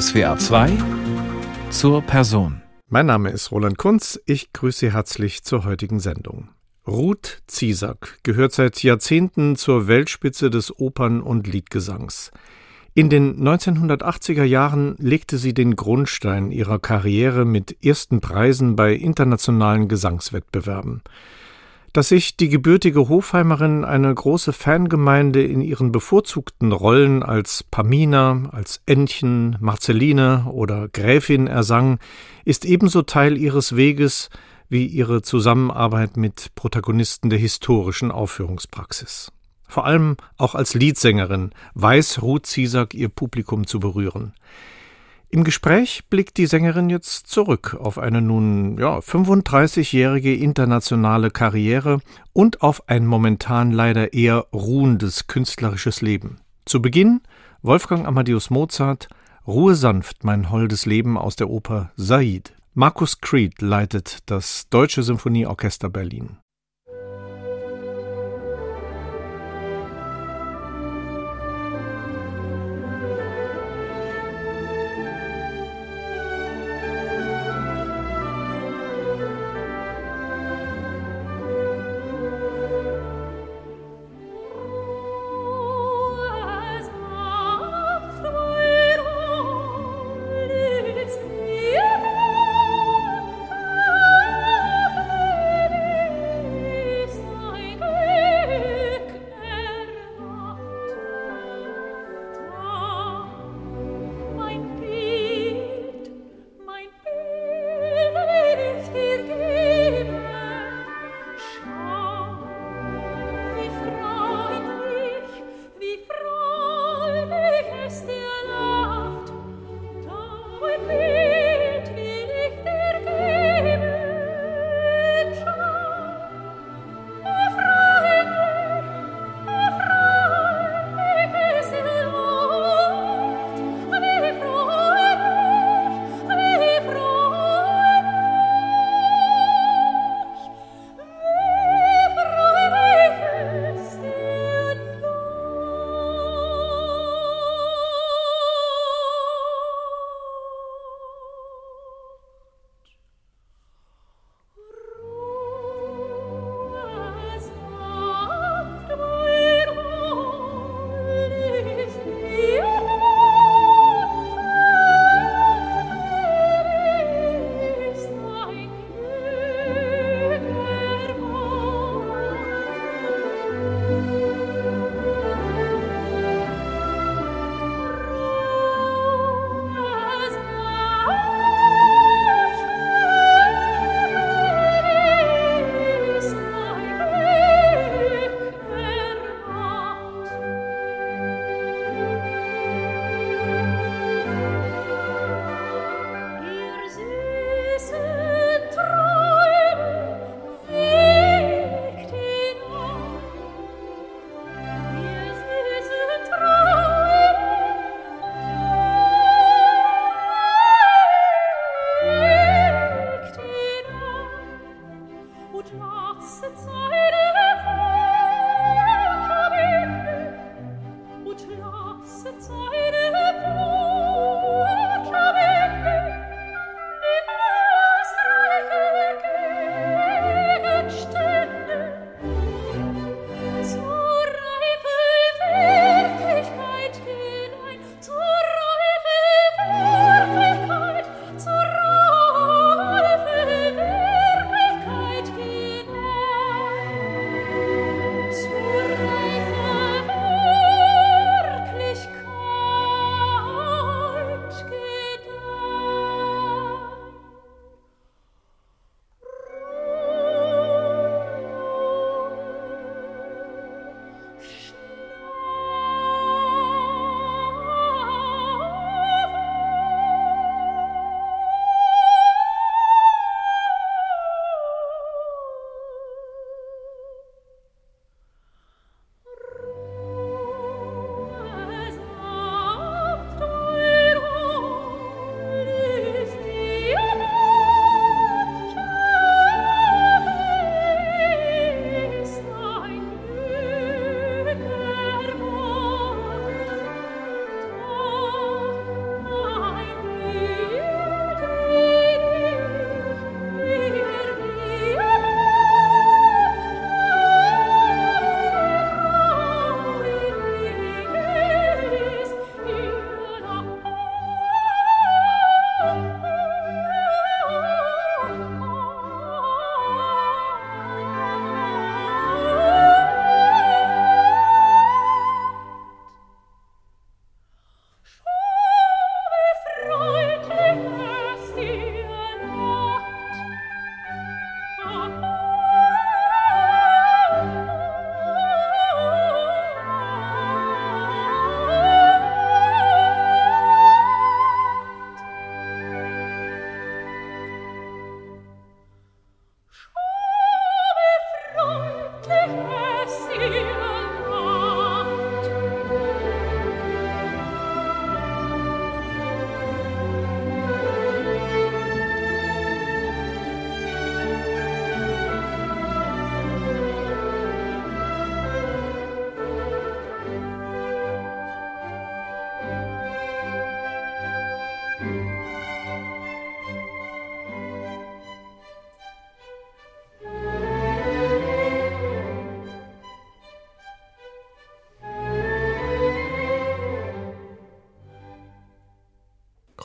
SWA 2 zur Person. Mein Name ist Roland Kunz. Ich grüße Sie herzlich zur heutigen Sendung. Ruth Ziesack gehört seit Jahrzehnten zur Weltspitze des Opern- und Liedgesangs. In den 1980er Jahren legte sie den Grundstein ihrer Karriere mit ersten Preisen bei internationalen Gesangswettbewerben. Dass sich die gebürtige Hofheimerin eine große Fangemeinde in ihren bevorzugten Rollen als Pamina, als Entchen, Marceline oder Gräfin ersang, ist ebenso Teil ihres Weges wie ihre Zusammenarbeit mit Protagonisten der historischen Aufführungspraxis. Vor allem auch als Liedsängerin weiß Ruth Ziesack ihr Publikum zu berühren. Im Gespräch blickt die Sängerin jetzt zurück auf eine nun ja, 35-jährige internationale Karriere und auf ein momentan leider eher ruhendes künstlerisches Leben. Zu Beginn Wolfgang Amadeus Mozart Ruhe sanft, mein holdes Leben aus der Oper Said. Markus Creed leitet das Deutsche Symphonieorchester Berlin.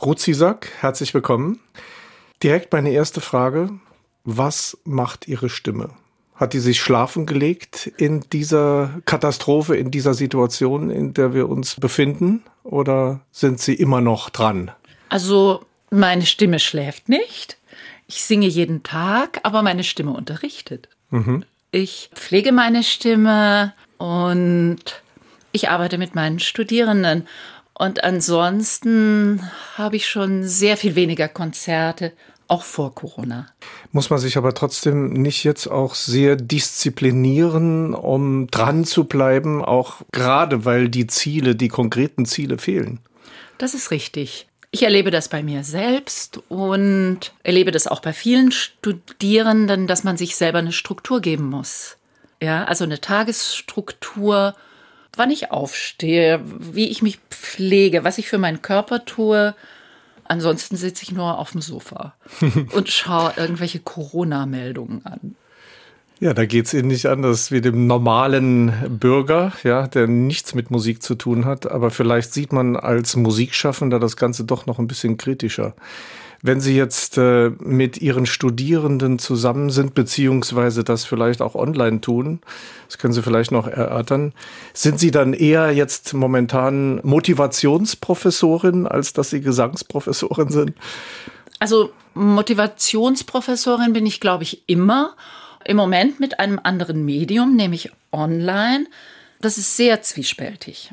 Ruth Ziesack, herzlich willkommen. Direkt meine erste Frage. Was macht Ihre Stimme? Hat die sich schlafen gelegt in dieser Katastrophe, in dieser Situation, in der wir uns befinden? Oder sind Sie immer noch dran? Also, meine Stimme schläft nicht. Ich singe jeden Tag, aber meine Stimme unterrichtet. Mhm. Ich pflege meine Stimme und ich arbeite mit meinen Studierenden. Und ansonsten habe ich schon sehr viel weniger Konzerte auch vor Corona. Muss man sich aber trotzdem nicht jetzt auch sehr disziplinieren, um dran zu bleiben, auch gerade weil die Ziele, die konkreten Ziele fehlen? Das ist richtig. Ich erlebe das bei mir selbst und erlebe das auch bei vielen Studierenden, dass man sich selber eine Struktur geben muss. Ja, also eine Tagesstruktur, wann ich aufstehe, wie ich mich pflege, was ich für meinen Körper tue, Ansonsten sitze ich nur auf dem Sofa und schaue irgendwelche Corona-Meldungen an. Ja, da geht es Ihnen nicht anders wie dem normalen Bürger, ja, der nichts mit Musik zu tun hat. Aber vielleicht sieht man als Musikschaffender das Ganze doch noch ein bisschen kritischer. Wenn Sie jetzt äh, mit Ihren Studierenden zusammen sind, beziehungsweise das vielleicht auch online tun, das können Sie vielleicht noch erörtern, sind Sie dann eher jetzt momentan Motivationsprofessorin, als dass Sie Gesangsprofessorin sind? Also Motivationsprofessorin bin ich, glaube ich, immer. Im Moment mit einem anderen Medium, nämlich online. Das ist sehr zwiespältig.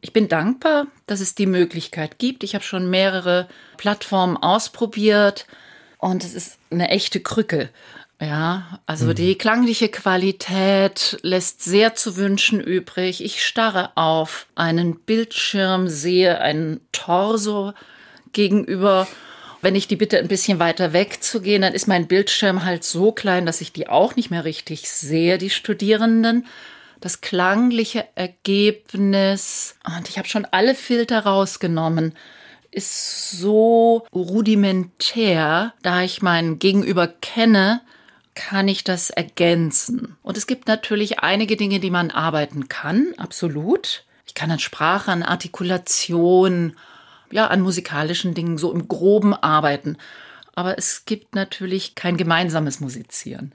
Ich bin dankbar, dass es die Möglichkeit gibt. Ich habe schon mehrere Plattformen ausprobiert und es ist eine echte Krücke. Ja, also mhm. die klangliche Qualität lässt sehr zu wünschen übrig. Ich starre auf einen Bildschirm, sehe einen Torso gegenüber. Wenn ich die bitte ein bisschen weiter wegzugehen, dann ist mein Bildschirm halt so klein, dass ich die auch nicht mehr richtig sehe, die Studierenden das klangliche Ergebnis, und ich habe schon alle Filter rausgenommen, ist so rudimentär, da ich meinen Gegenüber kenne, kann ich das ergänzen. Und es gibt natürlich einige Dinge, die man arbeiten kann, absolut. Ich kann an Sprache, an Artikulation, ja, an musikalischen Dingen so im Groben arbeiten. Aber es gibt natürlich kein gemeinsames Musizieren.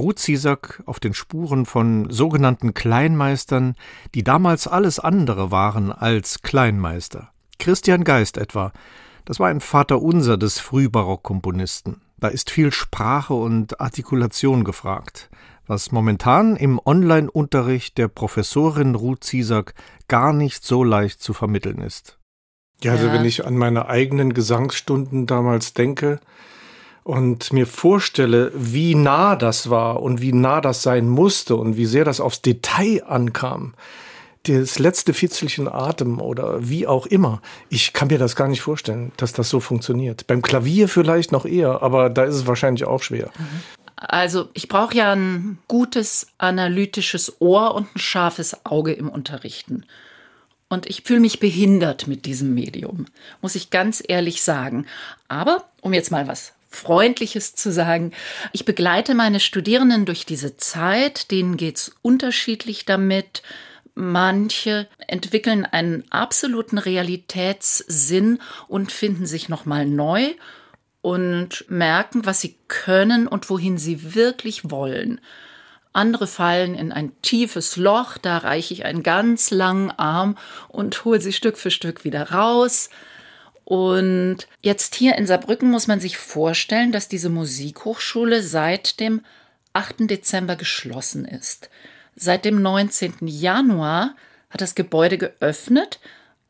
Ruth Ziesack auf den Spuren von sogenannten Kleinmeistern, die damals alles andere waren als Kleinmeister. Christian Geist etwa, das war ein Vaterunser des Frühbarockkomponisten. Da ist viel Sprache und Artikulation gefragt, was momentan im Online-Unterricht der Professorin Ruth Ziesack gar nicht so leicht zu vermitteln ist. Ja, also ja. wenn ich an meine eigenen Gesangsstunden damals denke und mir vorstelle, wie nah das war und wie nah das sein musste und wie sehr das aufs Detail ankam, das letzte Fitzelchen Atem oder wie auch immer. Ich kann mir das gar nicht vorstellen, dass das so funktioniert. Beim Klavier vielleicht noch eher, aber da ist es wahrscheinlich auch schwer. Also ich brauche ja ein gutes analytisches Ohr und ein scharfes Auge im Unterrichten. Und ich fühle mich behindert mit diesem Medium, muss ich ganz ehrlich sagen. Aber um jetzt mal was Freundliches zu sagen. Ich begleite meine Studierenden durch diese Zeit, denen geht's unterschiedlich damit. Manche entwickeln einen absoluten Realitätssinn und finden sich nochmal neu und merken, was sie können und wohin sie wirklich wollen. Andere fallen in ein tiefes Loch, da reiche ich einen ganz langen Arm und hole sie Stück für Stück wieder raus. Und jetzt hier in Saarbrücken muss man sich vorstellen, dass diese Musikhochschule seit dem 8. Dezember geschlossen ist. Seit dem 19. Januar hat das Gebäude geöffnet.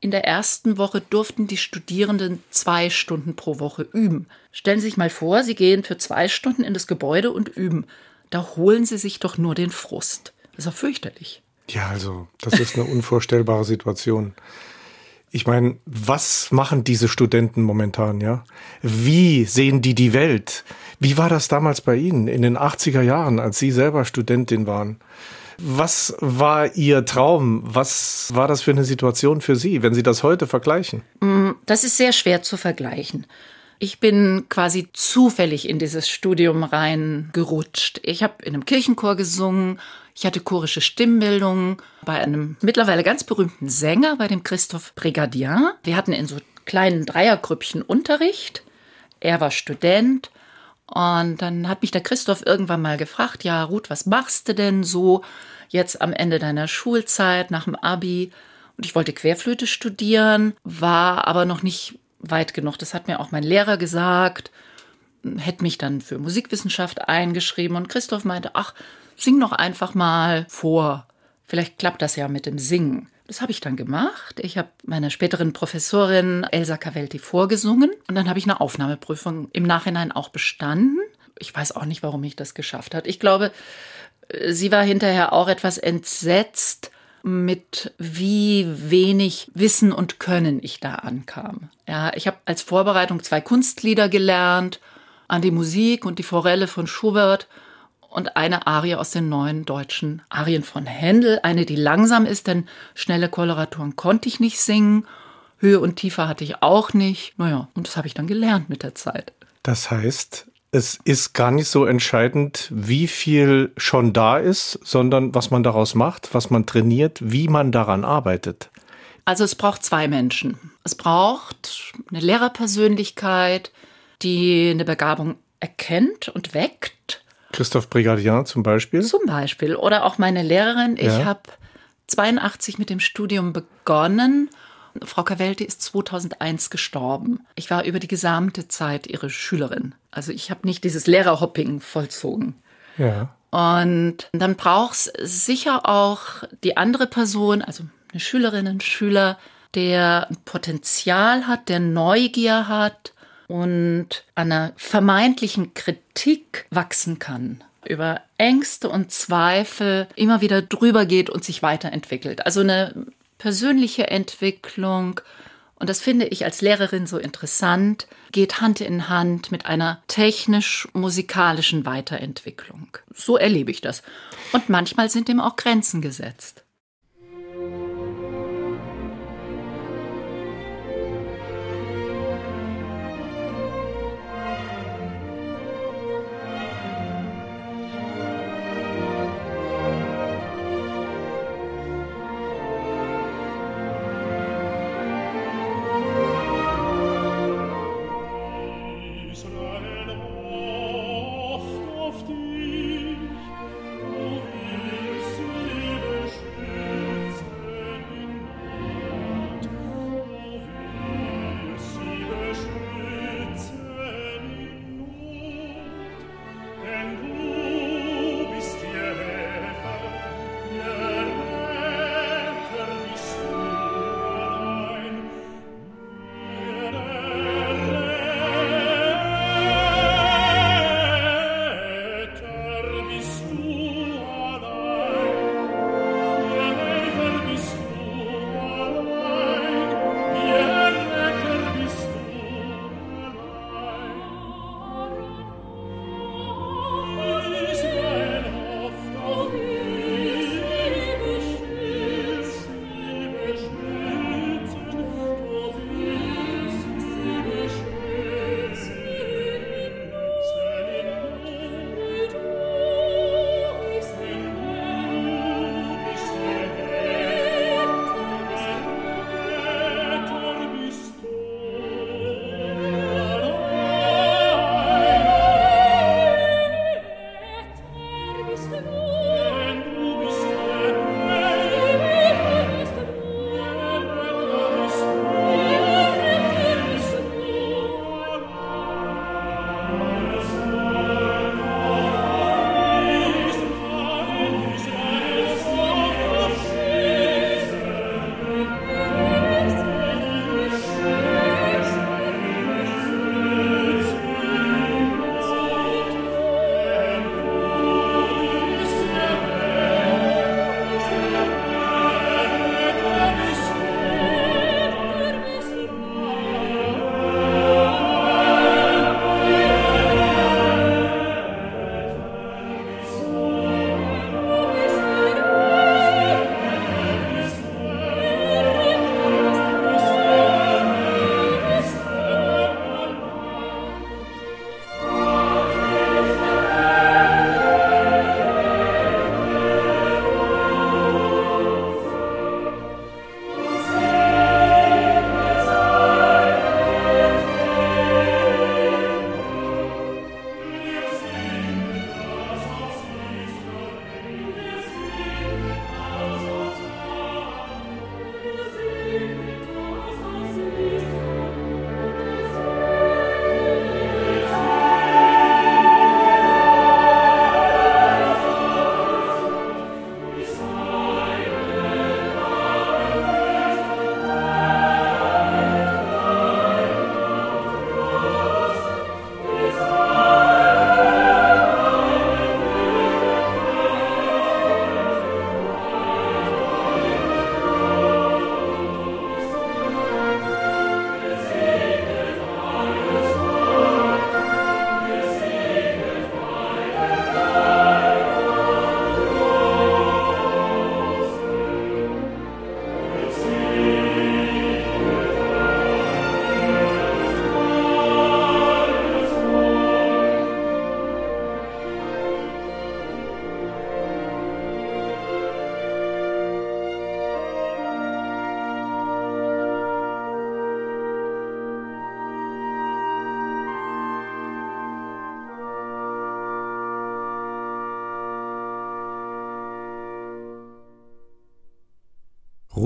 In der ersten Woche durften die Studierenden zwei Stunden pro Woche üben. Stellen Sie sich mal vor, Sie gehen für zwei Stunden in das Gebäude und üben da holen sie sich doch nur den Frust. Das ist doch fürchterlich. Ja, also, das ist eine unvorstellbare Situation. Ich meine, was machen diese Studenten momentan, ja? Wie sehen die die Welt? Wie war das damals bei Ihnen in den 80er Jahren, als Sie selber Studentin waren? Was war Ihr Traum? Was war das für eine Situation für Sie, wenn Sie das heute vergleichen? Mm, das ist sehr schwer zu vergleichen. Ich bin quasi zufällig in dieses Studium reingerutscht. Ich habe in einem Kirchenchor gesungen, ich hatte chorische Stimmbildung bei einem mittlerweile ganz berühmten Sänger, bei dem Christoph Brigadier. Wir hatten in so kleinen Dreiergrüppchen Unterricht. Er war Student Und dann hat mich der Christoph irgendwann mal gefragt, ja, Ruth, was machst du denn so jetzt am Ende deiner Schulzeit nach dem Abi? Und ich wollte Querflöte studieren, war aber noch nicht weit genug. Das hat mir auch mein Lehrer gesagt, hätte mich dann für Musikwissenschaft eingeschrieben und Christoph meinte, ach, sing doch einfach mal vor. Vielleicht klappt das ja mit dem Singen. Das habe ich dann gemacht. Ich habe meiner späteren Professorin Elsa Cavelti vorgesungen und dann habe ich eine Aufnahmeprüfung im Nachhinein auch bestanden. Ich weiß auch nicht, warum ich das geschafft hat. Ich glaube, sie war hinterher auch etwas entsetzt, mit wie wenig Wissen und Können ich da ankam. Ja, ich habe als Vorbereitung zwei Kunstlieder gelernt, an die Musik und die Forelle von Schubert und eine Arie aus den neuen deutschen Arien von Händel. Eine, die langsam ist, denn schnelle Koloraturen konnte ich nicht singen. Höhe und Tiefe hatte ich auch nicht. Naja, und das habe ich dann gelernt mit der Zeit. Das heißt, es ist gar nicht so entscheidend, wie viel schon da ist, sondern was man daraus macht, was man trainiert, wie man daran arbeitet. Also es braucht zwei Menschen. Es braucht eine Lehrerpersönlichkeit, die eine Begabung erkennt und weckt. Christoph Brigadier zum Beispiel? Zum Beispiel. Oder auch meine Lehrerin. Ich ja. habe 82 mit dem Studium begonnen Frau Cavelti ist 2001 gestorben. Ich war über die gesamte Zeit ihre Schülerin. Also ich habe nicht dieses Lehrerhopping vollzogen. Ja. Und dann braucht es sicher auch die andere Person, also eine Schülerin, ein Schüler, der ein Potenzial hat, der Neugier hat und einer vermeintlichen Kritik wachsen kann über Ängste und Zweifel immer wieder drüber geht und sich weiterentwickelt. Also eine persönliche Entwicklung, und das finde ich als Lehrerin so interessant, geht Hand in Hand mit einer technisch-musikalischen Weiterentwicklung. So erlebe ich das. Und manchmal sind dem auch Grenzen gesetzt.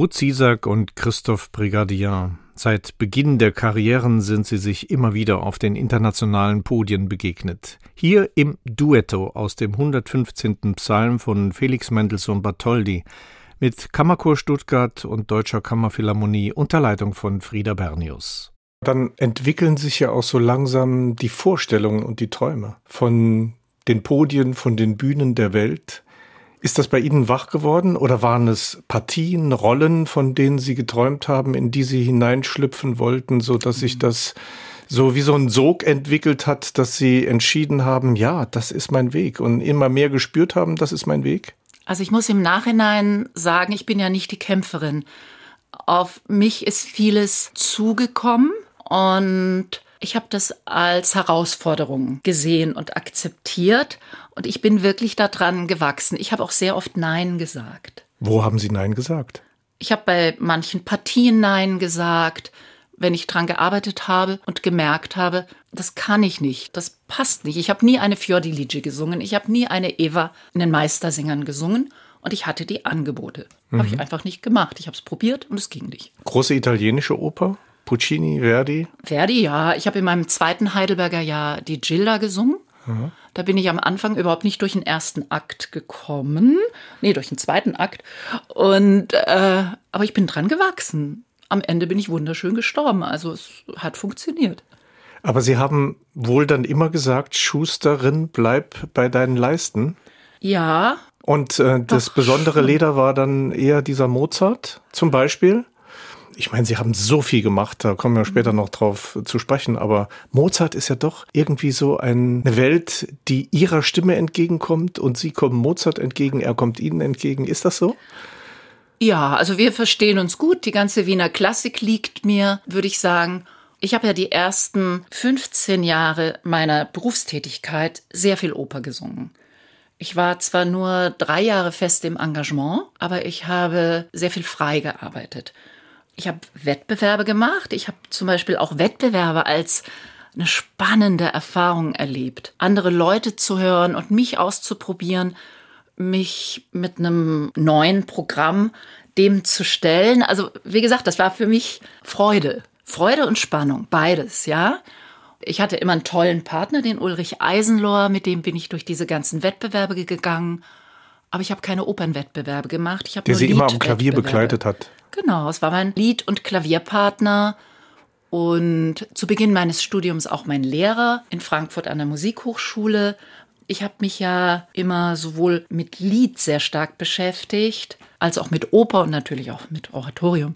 Ruth Ziesack und Christoph Brigadier. Seit Beginn der Karrieren sind sie sich immer wieder auf den internationalen Podien begegnet. Hier im Duetto aus dem 115. Psalm von Felix Mendelssohn Bartholdy mit Kammerchor Stuttgart und Deutscher Kammerphilharmonie unter Leitung von Frieda Bernius. Dann entwickeln sich ja auch so langsam die Vorstellungen und die Träume von den Podien, von den Bühnen der Welt. Ist das bei Ihnen wach geworden oder waren es Partien, Rollen, von denen Sie geträumt haben, in die Sie hineinschlüpfen wollten, so dass sich das so wie so ein Sog entwickelt hat, dass Sie entschieden haben, ja, das ist mein Weg und immer mehr gespürt haben, das ist mein Weg? Also ich muss im Nachhinein sagen, ich bin ja nicht die Kämpferin. Auf mich ist vieles zugekommen und ich habe das als Herausforderung gesehen und akzeptiert und ich bin wirklich daran gewachsen. Ich habe auch sehr oft Nein gesagt. Wo haben Sie Nein gesagt? Ich habe bei manchen Partien Nein gesagt, wenn ich dran gearbeitet habe und gemerkt habe, das kann ich nicht, das passt nicht. Ich habe nie eine Fiordilice gesungen, ich habe nie eine Eva in den Meistersängern gesungen und ich hatte die Angebote. Mhm. Habe ich einfach nicht gemacht. Ich habe es probiert und es ging nicht. Große italienische Oper? Puccini, Verdi? Verdi, ja. Ich habe in meinem zweiten Heidelberger Jahr die Gilda gesungen. Mhm. Da bin ich am Anfang überhaupt nicht durch den ersten Akt gekommen. Nee, durch den zweiten Akt. Und äh, aber ich bin dran gewachsen. Am Ende bin ich wunderschön gestorben. Also es hat funktioniert. Aber Sie haben wohl dann immer gesagt, Schusterin, bleib bei deinen Leisten. Ja. Und äh, das besondere schon. Leder war dann eher dieser Mozart zum Beispiel? Ich meine, Sie haben so viel gemacht, da kommen wir später noch drauf zu sprechen, aber Mozart ist ja doch irgendwie so eine Welt, die Ihrer Stimme entgegenkommt und Sie kommen Mozart entgegen, er kommt Ihnen entgegen. Ist das so? Ja, also wir verstehen uns gut. Die ganze Wiener Klassik liegt mir, würde ich sagen. Ich habe ja die ersten 15 Jahre meiner Berufstätigkeit sehr viel Oper gesungen. Ich war zwar nur drei Jahre fest im Engagement, aber ich habe sehr viel frei gearbeitet ich habe Wettbewerbe gemacht. Ich habe zum Beispiel auch Wettbewerbe als eine spannende Erfahrung erlebt. Andere Leute zu hören und mich auszuprobieren, mich mit einem neuen Programm dem zu stellen. Also, wie gesagt, das war für mich Freude. Freude und Spannung, beides, ja. Ich hatte immer einen tollen Partner, den Ulrich Eisenlohr, mit dem bin ich durch diese ganzen Wettbewerbe gegangen. Aber ich habe keine Opernwettbewerbe gemacht. Ich Der sie immer am Klavier begleitet hat. Genau, es war mein Lied- und Klavierpartner und zu Beginn meines Studiums auch mein Lehrer in Frankfurt an der Musikhochschule. Ich habe mich ja immer sowohl mit Lied sehr stark beschäftigt, als auch mit Oper und natürlich auch mit Oratorium.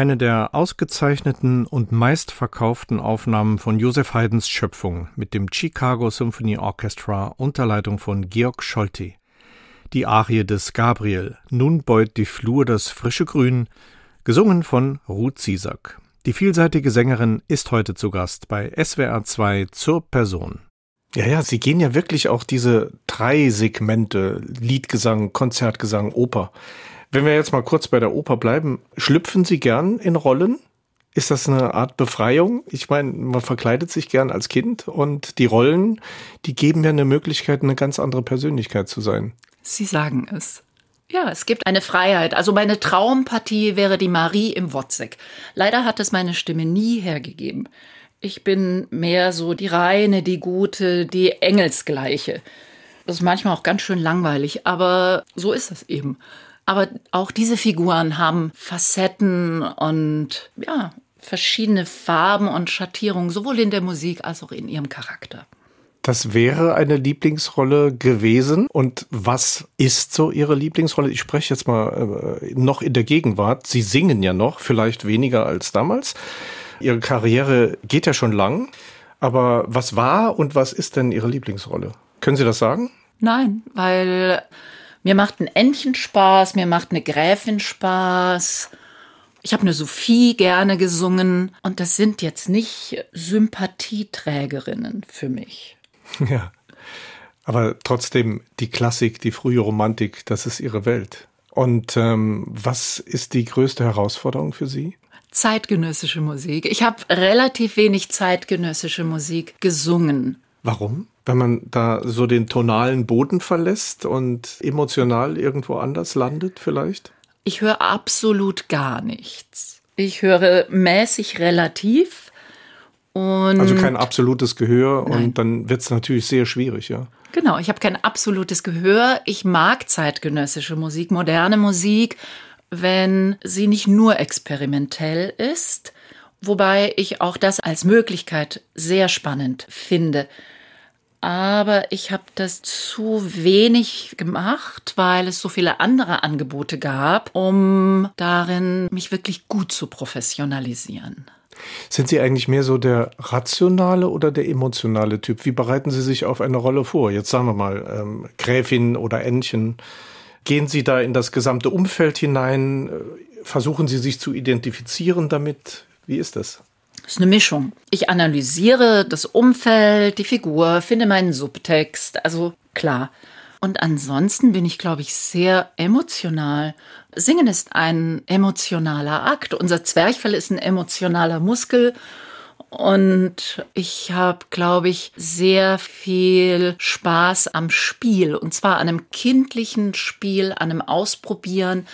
Eine der ausgezeichneten und meistverkauften Aufnahmen von Joseph Haydns Schöpfung mit dem Chicago Symphony Orchestra unter Leitung von Georg Scholti. Die Arie des Gabriel, nun beut die Flur das frische Grün, gesungen von Ruth Ziesack. Die vielseitige Sängerin ist heute zu Gast bei SWR 2 zur Person. Ja, ja, Sie gehen ja wirklich auch diese drei Segmente, Liedgesang, Konzertgesang, Oper. Wenn wir jetzt mal kurz bei der Oper bleiben, schlüpfen Sie gern in Rollen? Ist das eine Art Befreiung? Ich meine, man verkleidet sich gern als Kind und die Rollen, die geben ja eine Möglichkeit, eine ganz andere Persönlichkeit zu sein. Sie sagen es. Ja, es gibt eine Freiheit. Also meine Traumpartie wäre die Marie im Wozzeck. Leider hat es meine Stimme nie hergegeben. Ich bin mehr so die reine, die gute, die engelsgleiche. Das ist manchmal auch ganz schön langweilig, aber so ist es eben. Aber auch diese Figuren haben Facetten und ja, verschiedene Farben und Schattierungen, sowohl in der Musik als auch in ihrem Charakter. Das wäre eine Lieblingsrolle gewesen. Und was ist so Ihre Lieblingsrolle? Ich spreche jetzt mal äh, noch in der Gegenwart. Sie singen ja noch, vielleicht weniger als damals. Ihre Karriere geht ja schon lang. Aber was war und was ist denn Ihre Lieblingsrolle? Können Sie das sagen? Nein, weil mir macht ein Entchen Spaß, mir macht eine Gräfin Spaß. Ich habe eine Sophie gerne gesungen und das sind jetzt nicht Sympathieträgerinnen für mich. Ja, aber trotzdem die Klassik, die frühe Romantik, das ist ihre Welt. Und ähm, was ist die größte Herausforderung für Sie? Zeitgenössische Musik. Ich habe relativ wenig zeitgenössische Musik gesungen. Warum? Wenn man da so den tonalen Boden verlässt und emotional irgendwo anders landet vielleicht? Ich höre absolut gar nichts. Ich höre mäßig relativ. Und also kein absolutes Gehör nein. und dann wird es natürlich sehr schwierig, ja. Genau, ich habe kein absolutes Gehör. Ich mag zeitgenössische Musik, moderne Musik, wenn sie nicht nur experimentell ist, wobei ich auch das als Möglichkeit sehr spannend finde aber ich habe das zu wenig gemacht, weil es so viele andere Angebote gab, um darin mich wirklich gut zu professionalisieren. Sind Sie eigentlich mehr so der rationale oder der emotionale Typ? Wie bereiten Sie sich auf eine Rolle vor? Jetzt sagen wir mal ähm, Gräfin oder Entchen. Gehen Sie da in das gesamte Umfeld hinein? Versuchen Sie sich zu identifizieren damit? Wie ist? Das ist eine Mischung. Ich analysiere das Umfeld, die Figur, finde meinen Subtext, also klar. Und ansonsten bin ich, glaube ich, sehr emotional. Singen ist ein emotionaler Akt. Unser Zwerchfell ist ein emotionaler Muskel. Und ich habe, glaube ich, sehr viel Spaß am Spiel. Und zwar an einem kindlichen Spiel, an einem Ausprobieren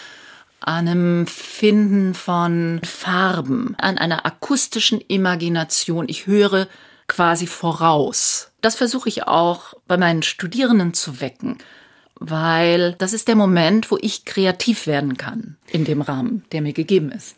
an einem Finden von Farben, an einer akustischen Imagination. Ich höre quasi voraus. Das versuche ich auch bei meinen Studierenden zu wecken, weil das ist der Moment, wo ich kreativ werden kann in dem Rahmen, der mir gegeben ist.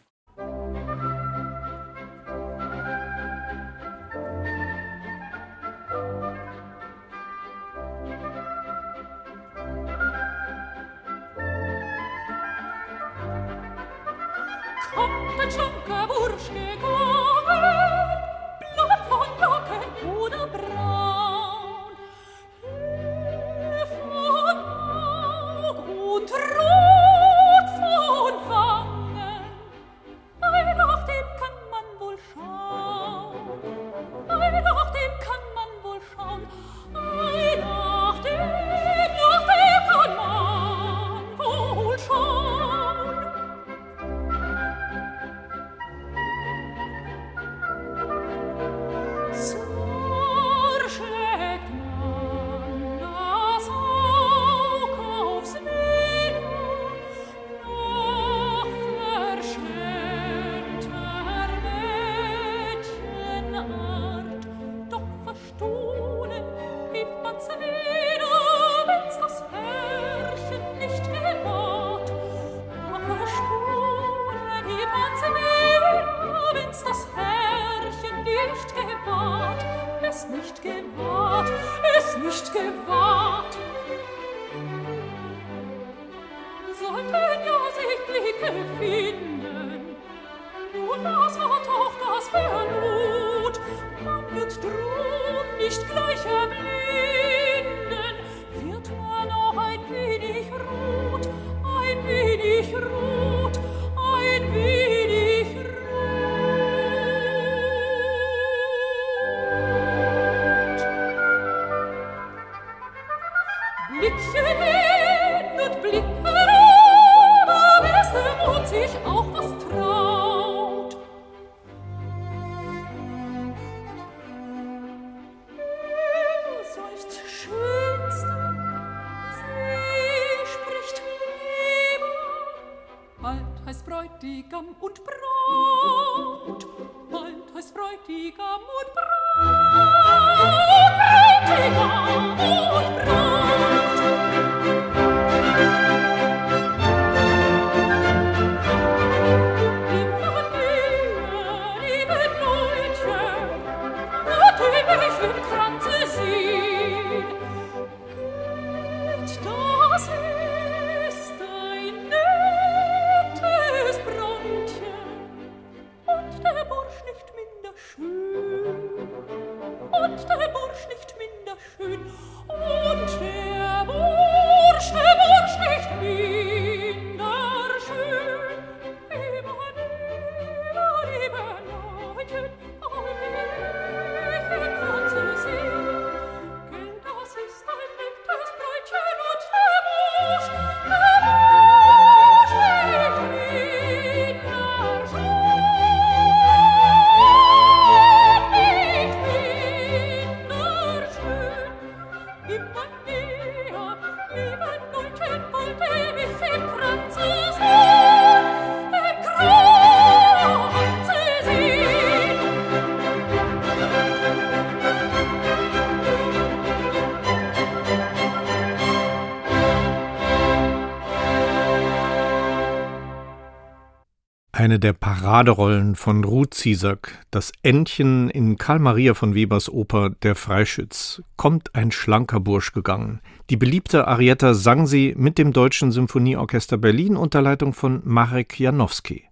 Eine der Paraderollen von Ruth Ziesack, das Entchen in Karl Maria von Webers Oper Der Freischütz, kommt ein schlanker Bursch gegangen. Die beliebte Arietta sang sie mit dem Deutschen Symphonieorchester Berlin unter Leitung von Marek Janowski.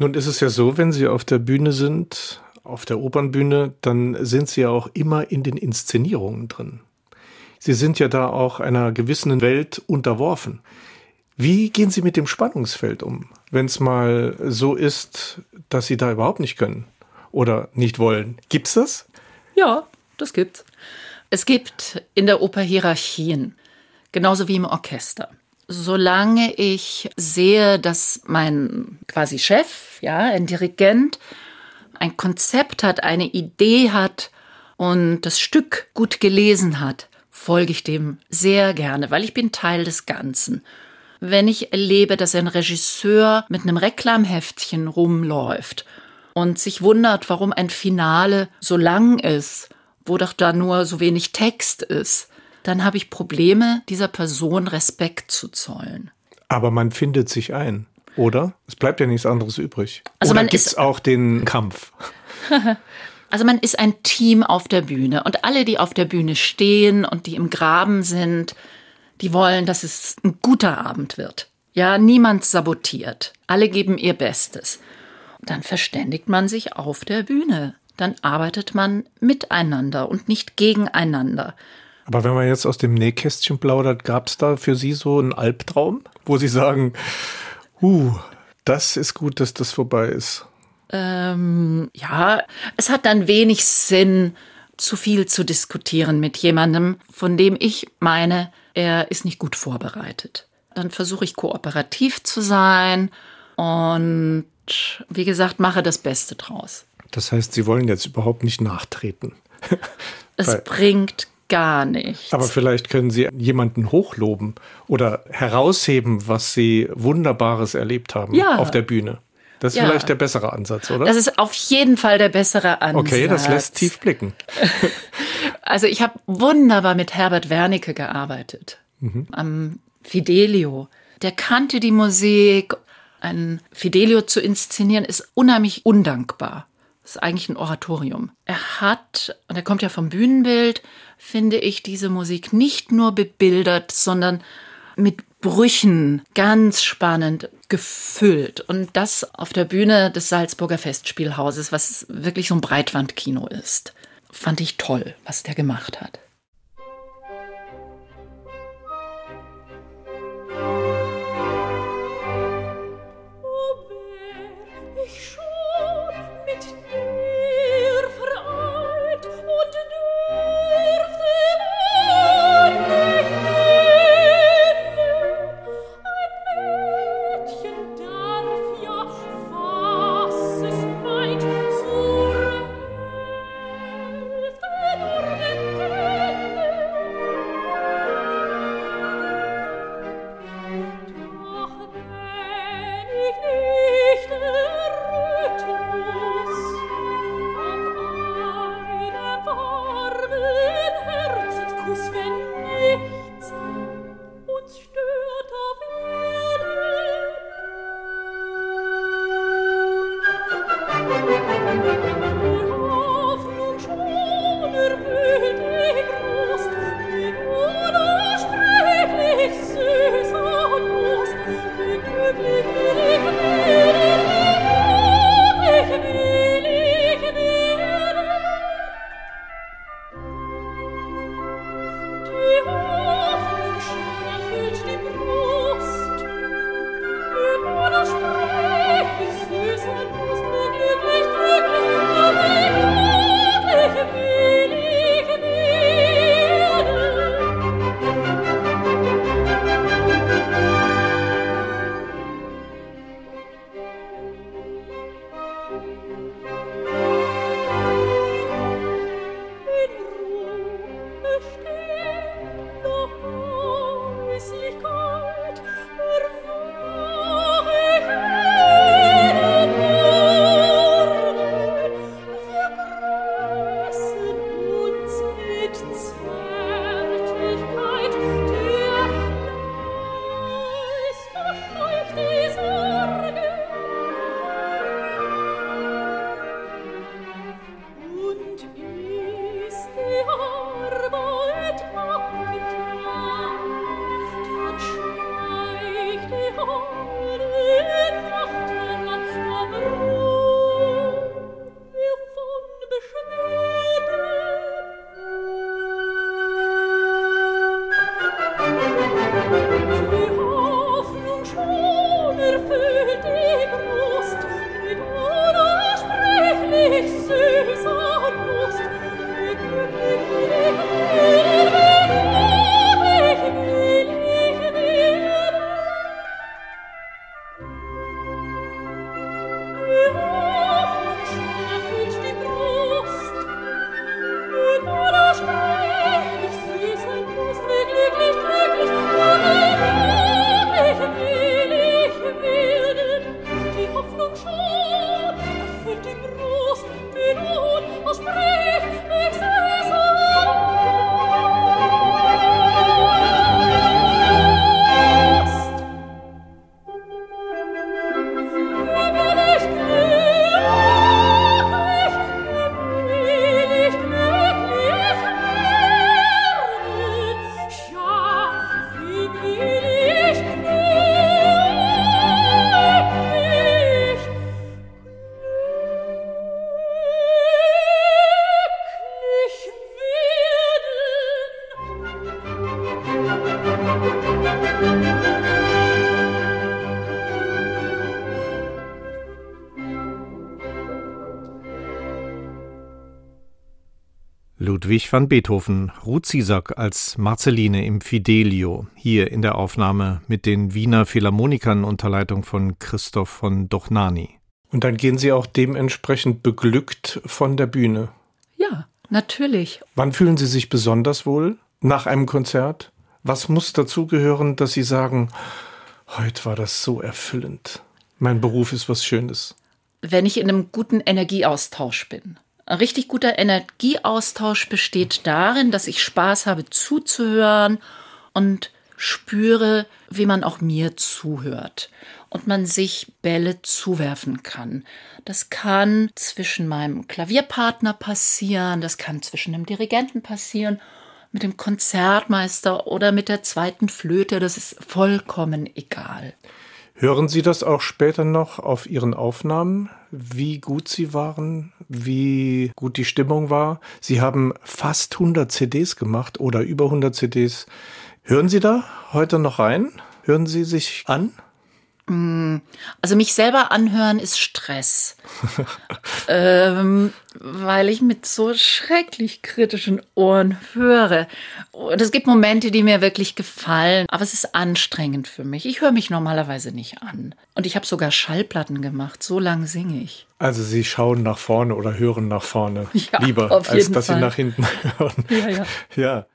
Nun ist es ja so, wenn Sie auf der Bühne sind, auf der Opernbühne, dann sind Sie ja auch immer in den Inszenierungen drin. Sie sind ja da auch einer gewissen Welt unterworfen. Wie gehen Sie mit dem Spannungsfeld um, wenn es mal so ist, dass Sie da überhaupt nicht können oder nicht wollen? Gibt's das? Ja, das gibt's. Es gibt in der Oper Hierarchien, genauso wie im Orchester. Solange ich sehe, dass mein quasi Chef, ja, ein Dirigent, ein Konzept hat, eine Idee hat und das Stück gut gelesen hat, folge ich dem sehr gerne, weil ich bin Teil des Ganzen wenn ich erlebe, dass ein Regisseur mit einem Reklamheftchen rumläuft und sich wundert, warum ein Finale so lang ist, wo doch da nur so wenig Text ist, dann habe ich Probleme, dieser Person Respekt zu zollen. Aber man findet sich ein, oder? Es bleibt ja nichts anderes übrig. Also oder gibt es auch den Kampf? Also man ist ein Team auf der Bühne und alle, die auf der Bühne stehen und die im Graben sind, die wollen, dass es ein guter Abend wird. Ja, niemand sabotiert. Alle geben ihr Bestes. Dann verständigt man sich auf der Bühne. Dann arbeitet man miteinander und nicht gegeneinander. Aber wenn man jetzt aus dem Nähkästchen plaudert, gab es da für Sie so einen Albtraum, wo Sie sagen, uh, das ist gut, dass das vorbei ist? Ähm, ja, es hat dann wenig Sinn, zu viel zu diskutieren mit jemandem, von dem ich meine, er ist nicht gut vorbereitet. Dann versuche ich kooperativ zu sein und wie gesagt, mache das Beste draus. Das heißt, Sie wollen jetzt überhaupt nicht nachtreten. es bringt gar nichts. Aber vielleicht können Sie jemanden hochloben oder herausheben, was Sie Wunderbares erlebt haben ja. auf der Bühne. Das ist ja. vielleicht der bessere Ansatz, oder? Das ist auf jeden Fall der bessere Ansatz. Okay, das lässt tief blicken. Also ich habe wunderbar mit Herbert Wernicke gearbeitet mhm. am Fidelio. Der kannte die Musik. Ein Fidelio zu inszenieren ist unheimlich undankbar. Das ist eigentlich ein Oratorium. Er hat, und er kommt ja vom Bühnenbild, finde ich, diese Musik nicht nur bebildert, sondern mit Brüchen, ganz spannend gefüllt. Und das auf der Bühne des Salzburger Festspielhauses, was wirklich so ein Breitwandkino ist. Fand ich toll, was der gemacht hat. Ludwig van Beethoven, Ruth Zisak als Marceline im Fidelio, hier in der Aufnahme mit den Wiener Philharmonikern unter Leitung von Christoph von Dochnani. Und dann gehen Sie auch dementsprechend beglückt von der Bühne. Ja, natürlich. Wann fühlen Sie sich besonders wohl nach einem Konzert? Was muss dazugehören, dass Sie sagen, heute war das so erfüllend. Mein Beruf ist was Schönes. Wenn ich in einem guten Energieaustausch bin. Ein richtig guter Energieaustausch besteht darin, dass ich Spaß habe zuzuhören und spüre, wie man auch mir zuhört und man sich Bälle zuwerfen kann. Das kann zwischen meinem Klavierpartner passieren, das kann zwischen einem Dirigenten passieren, mit dem Konzertmeister oder mit der zweiten Flöte, das ist vollkommen egal. Hören Sie das auch später noch auf Ihren Aufnahmen, wie gut Sie waren, wie gut die Stimmung war? Sie haben fast 100 CDs gemacht oder über 100 CDs. Hören Sie da heute noch rein? Hören Sie sich an? Mm, also mich selber anhören ist Stress, ähm, weil ich mit so schrecklich kritischen Ohren höre. Und es gibt Momente, die mir wirklich gefallen, aber es ist anstrengend für mich. Ich höre mich normalerweise nicht an. Und ich habe sogar Schallplatten gemacht, so lang singe ich. Also Sie schauen nach vorne oder hören nach vorne ja, lieber, als dass Fall. Sie nach hinten hören. Ja, ja. ja.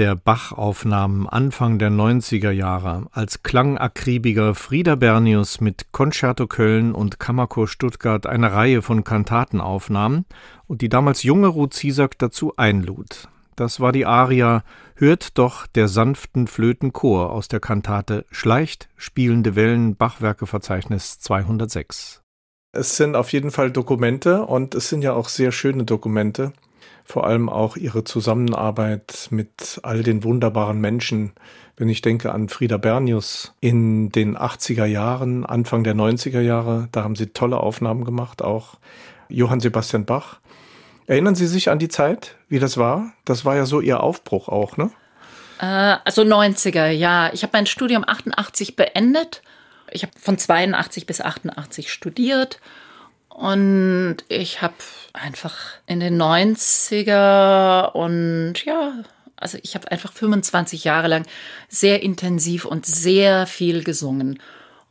Der Bach-Aufnahmen Anfang der 90er Jahre als klangakribiger Frieder Bernius mit Concerto Köln und Kammerchor Stuttgart eine Reihe von Kantaten aufnahm und die damals junge Ruth Ziesack dazu einlud. Das war die Aria Hört doch der sanften Flötenchor aus der Kantate Schleicht spielende Wellen Bachwerkeverzeichnis 206. Es sind auf jeden Fall Dokumente und es sind ja auch sehr schöne Dokumente vor allem auch ihre Zusammenarbeit mit all den wunderbaren Menschen. Wenn ich denke an Frieda Bernius in den 80er Jahren, Anfang der 90er Jahre, da haben sie tolle Aufnahmen gemacht, auch Johann Sebastian Bach. Erinnern Sie sich an die Zeit, wie das war? Das war ja so Ihr Aufbruch auch, ne? Äh, also 90er, ja. Ich habe mein Studium 88 beendet. Ich habe von 82 bis 88 studiert. Und ich habe einfach in den 90er und ja, also ich habe einfach 25 Jahre lang sehr intensiv und sehr viel gesungen.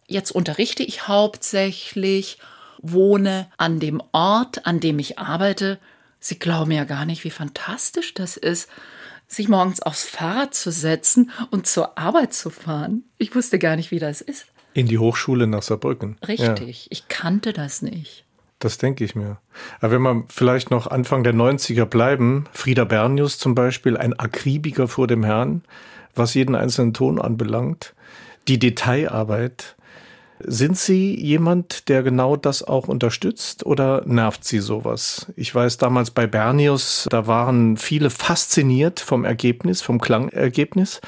Jetzt unterrichte ich hauptsächlich, wohne an dem Ort, an dem ich arbeite. Sie glauben ja gar nicht, wie fantastisch das ist, sich morgens aufs Fahrrad zu setzen und zur Arbeit zu fahren. Ich wusste gar nicht, wie das ist. In die Hochschule nach Saarbrücken. Richtig, ja. ich kannte das nicht. Das denke ich mir. Aber wenn wir vielleicht noch Anfang der 90er bleiben, Frieda Bernius zum Beispiel, ein Akribiker vor dem Herrn, was jeden einzelnen Ton anbelangt, die Detailarbeit. Sind Sie jemand, der genau das auch unterstützt oder nervt Sie sowas? Ich weiß damals bei Bernius, da waren viele fasziniert vom Ergebnis, vom Klangergebnis.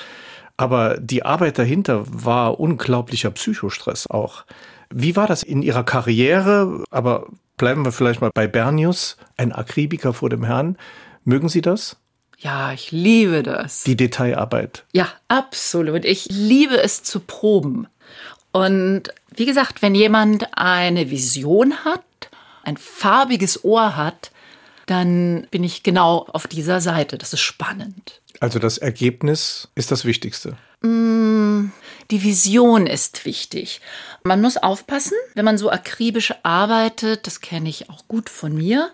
Aber die Arbeit dahinter war unglaublicher Psychostress auch. Wie war das in Ihrer Karriere? Aber bleiben wir vielleicht mal bei Bernius, ein Akribiker vor dem Herrn. Mögen Sie das? Ja, ich liebe das. Die Detailarbeit. Ja, absolut. Ich liebe es zu proben. Und wie gesagt, wenn jemand eine Vision hat, ein farbiges Ohr hat, dann bin ich genau auf dieser Seite. Das ist spannend. Also das Ergebnis ist das Wichtigste. Mm, die Vision ist wichtig. Man muss aufpassen, wenn man so akribisch arbeitet, das kenne ich auch gut von mir,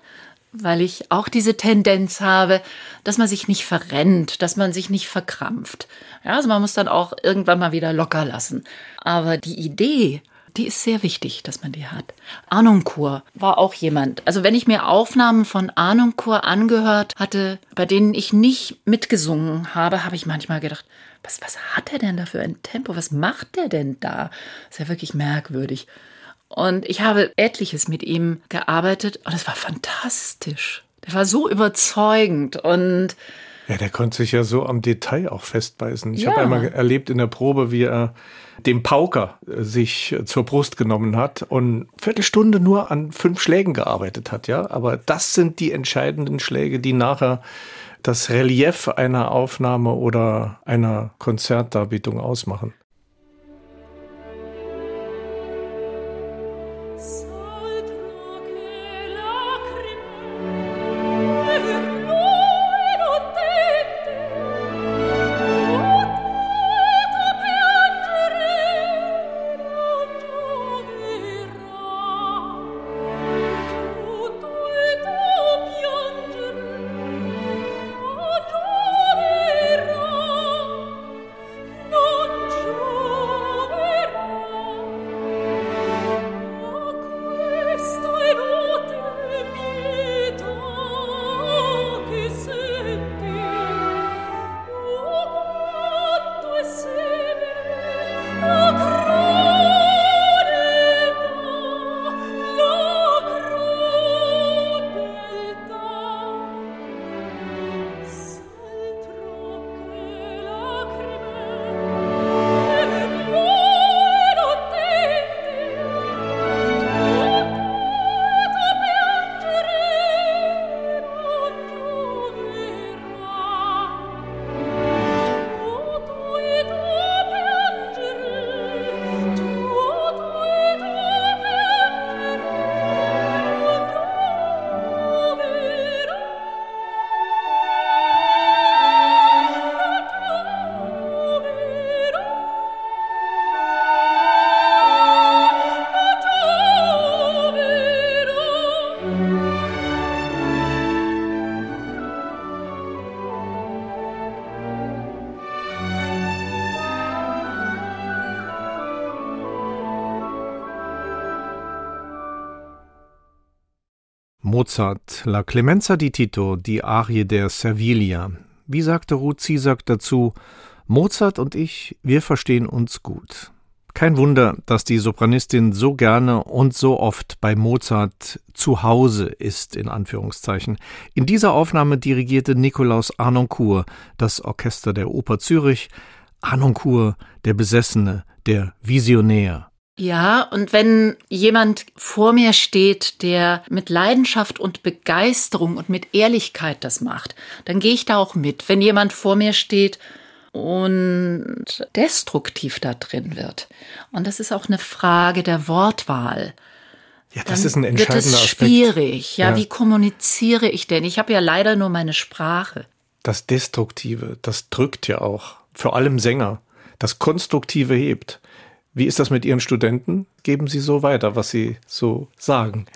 weil ich auch diese Tendenz habe, dass man sich nicht verrennt, dass man sich nicht verkrampft. Ja, also man muss dann auch irgendwann mal wieder locker lassen. Aber die Idee, die ist sehr wichtig, dass man die hat. Arnoncourt war auch jemand. Also wenn ich mir Aufnahmen von Arnoncourt angehört hatte, bei denen ich nicht mitgesungen habe, habe ich manchmal gedacht, was, was hat er denn da für ein Tempo? Was macht der denn da? ist ja wirklich merkwürdig. Und ich habe etliches mit ihm gearbeitet und es war fantastisch. Der war so überzeugend und ja, der konnte sich ja so am Detail auch festbeißen. Ich ja. habe einmal erlebt in der Probe, wie er dem Pauker äh, sich zur Brust genommen hat und Viertelstunde nur an fünf Schlägen gearbeitet hat, ja. Aber das sind die entscheidenden Schläge, die nachher das Relief einer Aufnahme oder einer Konzertdarbietung ausmachen. Mozart, La Clemenza di Tito, die Arie der Servilia. Wie sagte Ruth Ziesack dazu, Mozart und ich, wir verstehen uns gut. Kein Wunder, dass die Sopranistin so gerne und so oft bei Mozart zu Hause ist, in Anführungszeichen. In dieser Aufnahme dirigierte Nikolaus Arnoncourt das Orchester der Oper Zürich. Arnoncourt, der Besessene, der Visionär. Ja, und wenn jemand vor mir steht, der mit Leidenschaft und Begeisterung und mit Ehrlichkeit das macht, dann gehe ich da auch mit. Wenn jemand vor mir steht und destruktiv da drin wird, und das ist auch eine Frage der Wortwahl. Ja, das ist ein entscheidender wird es schwierig. Ja, ja, wie kommuniziere ich denn? Ich habe ja leider nur meine Sprache. Das Destruktive, das drückt ja auch. Vor allem Sänger. Das Konstruktive hebt. Wie ist das mit Ihren Studenten? Geben Sie so weiter, was Sie so sagen?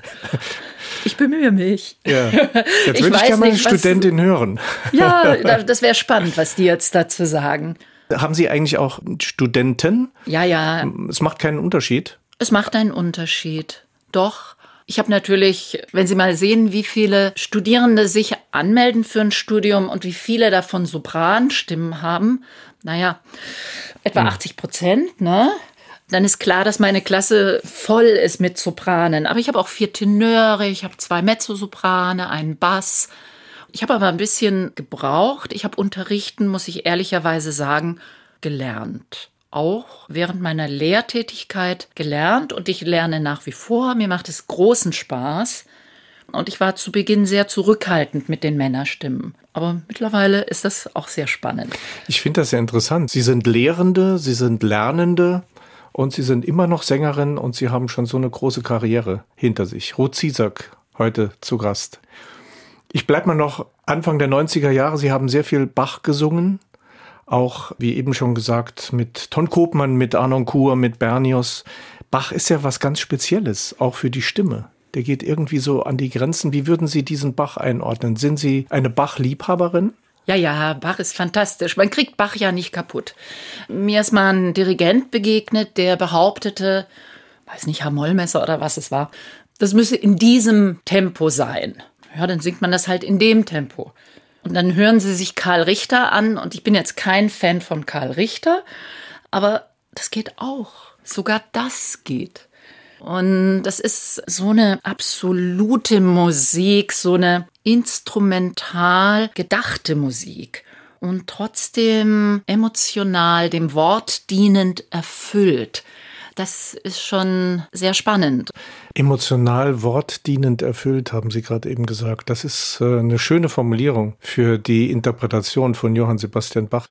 Ich bemühe mich. Ja. Jetzt würde ich, ich gerne mal eine Studentin was, hören. Ja, das wäre spannend, was die jetzt dazu sagen. Haben Sie eigentlich auch Studenten? Ja, ja. Es macht keinen Unterschied. Es macht einen Unterschied. Doch. Ich habe natürlich, wenn Sie mal sehen, wie viele Studierende sich anmelden für ein Studium und wie viele davon Sopranstimmen haben, naja, etwa hm. 80 Prozent, ne? Dann ist klar, dass meine Klasse voll ist mit Sopranen. Aber ich habe auch vier Tenöre, ich habe zwei Mezzosoprane, einen Bass. Ich habe aber ein bisschen gebraucht. Ich habe unterrichten, muss ich ehrlicherweise sagen, gelernt. Auch während meiner Lehrtätigkeit gelernt und ich lerne nach wie vor. Mir macht es großen Spaß. Und ich war zu Beginn sehr zurückhaltend mit den Männerstimmen. Aber mittlerweile ist das auch sehr spannend. Ich finde das sehr interessant. Sie sind Lehrende, Sie sind Lernende und Sie sind immer noch Sängerin und Sie haben schon so eine große Karriere hinter sich. Ruth Ziesack, heute zu Gast. Ich bleibe mal noch Anfang der 90er Jahre. Sie haben sehr viel Bach gesungen. Auch, wie eben schon gesagt, mit Ton Kopmann, mit Arnon Kur, mit Bernius. Bach ist ja was ganz Spezielles, auch für die Stimme. Der geht irgendwie so an die Grenzen. Wie würden Sie diesen Bach einordnen? Sind Sie eine Bach-Liebhaberin? Ja, ja, Bach ist fantastisch. Man kriegt Bach ja nicht kaputt. Mir ist mal ein Dirigent begegnet, der behauptete, weiß nicht, Herr Mollmesser oder was es war, das müsse in diesem Tempo sein. Ja, dann singt man das halt in dem Tempo. Und dann hören sie sich Karl Richter an und ich bin jetzt kein Fan von Karl Richter, aber das geht auch. Sogar das geht. Und das ist so eine absolute Musik, so eine instrumental gedachte Musik und trotzdem emotional dem Wort dienend erfüllt. Das ist schon sehr spannend. Emotional wortdienend erfüllt, haben Sie gerade eben gesagt. Das ist äh, eine schöne Formulierung für die Interpretation von Johann Sebastian Bach.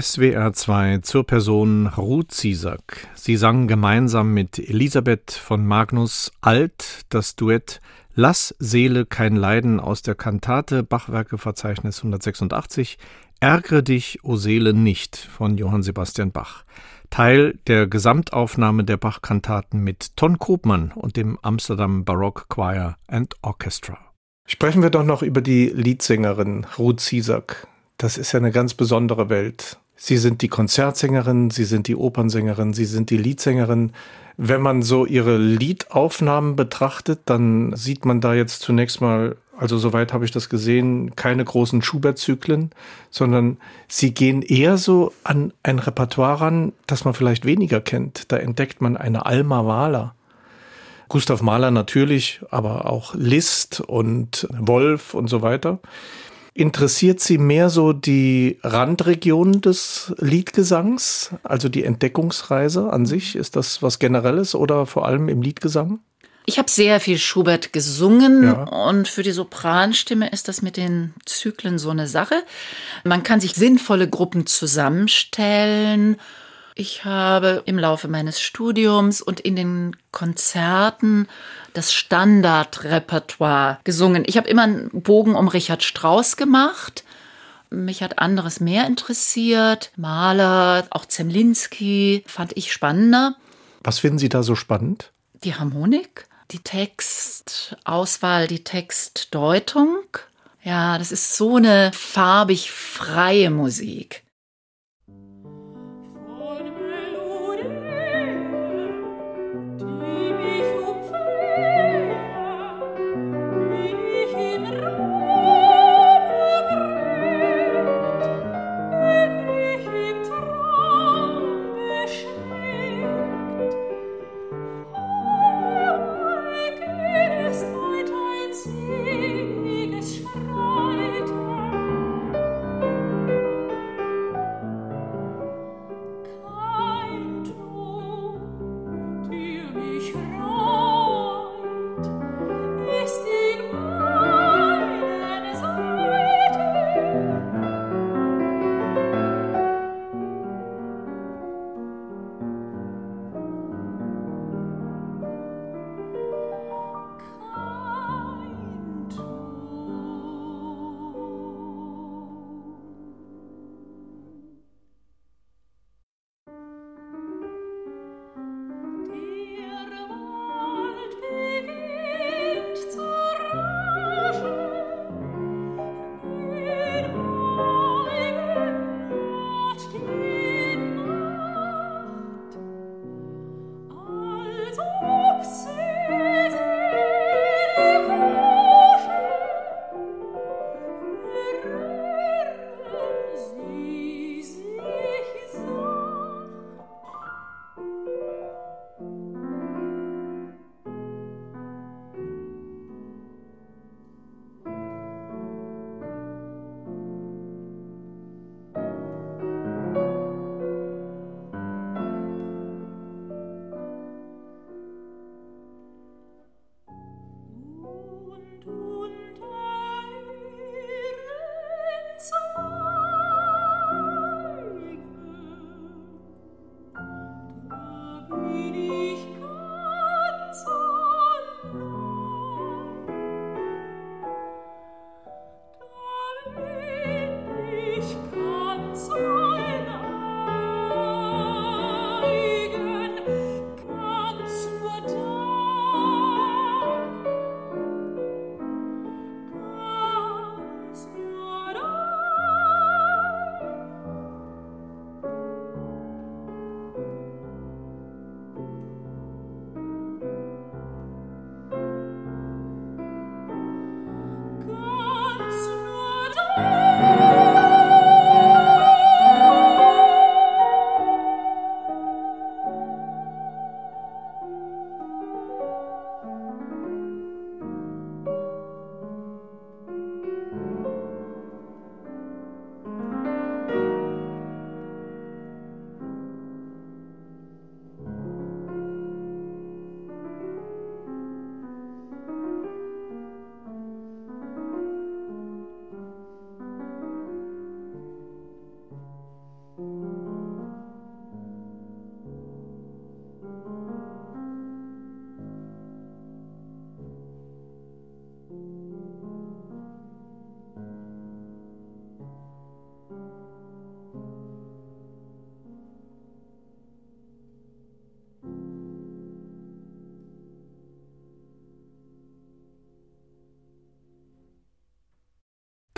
SWR 2 zur Person Ruth Ziesack. Sie sang gemeinsam mit Elisabeth von Magnus Alt das Duett Lass Seele kein Leiden aus der Kantate Bachwerkeverzeichnis 186 Ärgere dich, o Seele, nicht von Johann Sebastian Bach. Teil der Gesamtaufnahme der Bach-Kantaten mit Ton Koopmann und dem Amsterdam Baroque Choir and Orchestra. Sprechen wir doch noch über die Liedsängerin Ruth Ziesack. Das ist ja eine ganz besondere Welt. Sie sind die Konzertsängerin, Sie sind die Opernsängerin, Sie sind die Liedsängerin. Wenn man so Ihre Liedaufnahmen betrachtet, dann sieht man da jetzt zunächst mal, also soweit habe ich das gesehen, keine großen Schubert-Zyklen, sondern Sie gehen eher so an ein Repertoire ran, das man vielleicht weniger kennt. Da entdeckt man eine Alma Mahler. Gustav Mahler natürlich, aber auch Liszt und Wolf und so weiter. Interessiert Sie mehr so die Randregion des Liedgesangs, also die Entdeckungsreise an sich? Ist das was Generelles oder vor allem im Liedgesang? Ich habe sehr viel Schubert gesungen ja. und für die Sopranstimme ist das mit den Zyklen so eine Sache. Man kann sich sinnvolle Gruppen zusammenstellen ich habe im Laufe meines Studiums und in den Konzerten das Standardrepertoire gesungen. Ich habe immer einen Bogen um Richard Strauss gemacht. Mich hat anderes mehr interessiert. Maler, auch Zemlinski fand ich spannender. Was finden Sie da so spannend? Die Harmonik, die Textauswahl, die Textdeutung. Ja, das ist so eine farbig freie Musik.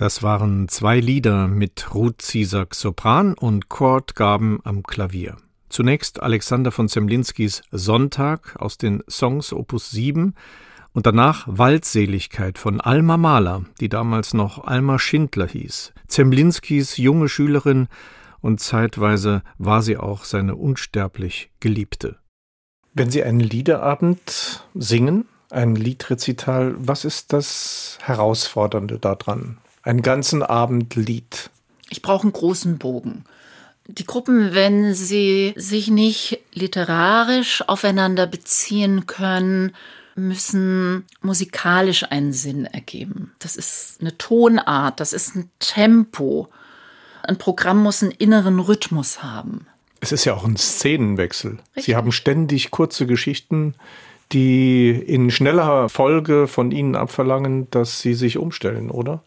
Das waren zwei Lieder mit Ruth Ziesak Sopran und Kurt Gaben am Klavier. Zunächst Alexander von Zemlinskis Sonntag aus den Songs Opus 7 und danach Waldseligkeit von Alma Mahler, die damals noch Alma Schindler hieß, Zemlinskis junge Schülerin und zeitweise war sie auch seine unsterblich Geliebte. Wenn Sie einen Liederabend singen, ein Liedrezital, was ist das Herausfordernde daran? Einen ganzen Abend Lied. Ich brauche einen großen Bogen. Die Gruppen, wenn sie sich nicht literarisch aufeinander beziehen können, müssen musikalisch einen Sinn ergeben. Das ist eine Tonart, das ist ein Tempo. Ein Programm muss einen inneren Rhythmus haben. Es ist ja auch ein Szenenwechsel. Richtig. Sie haben ständig kurze Geschichten, die in schneller Folge von Ihnen abverlangen, dass Sie sich umstellen, oder?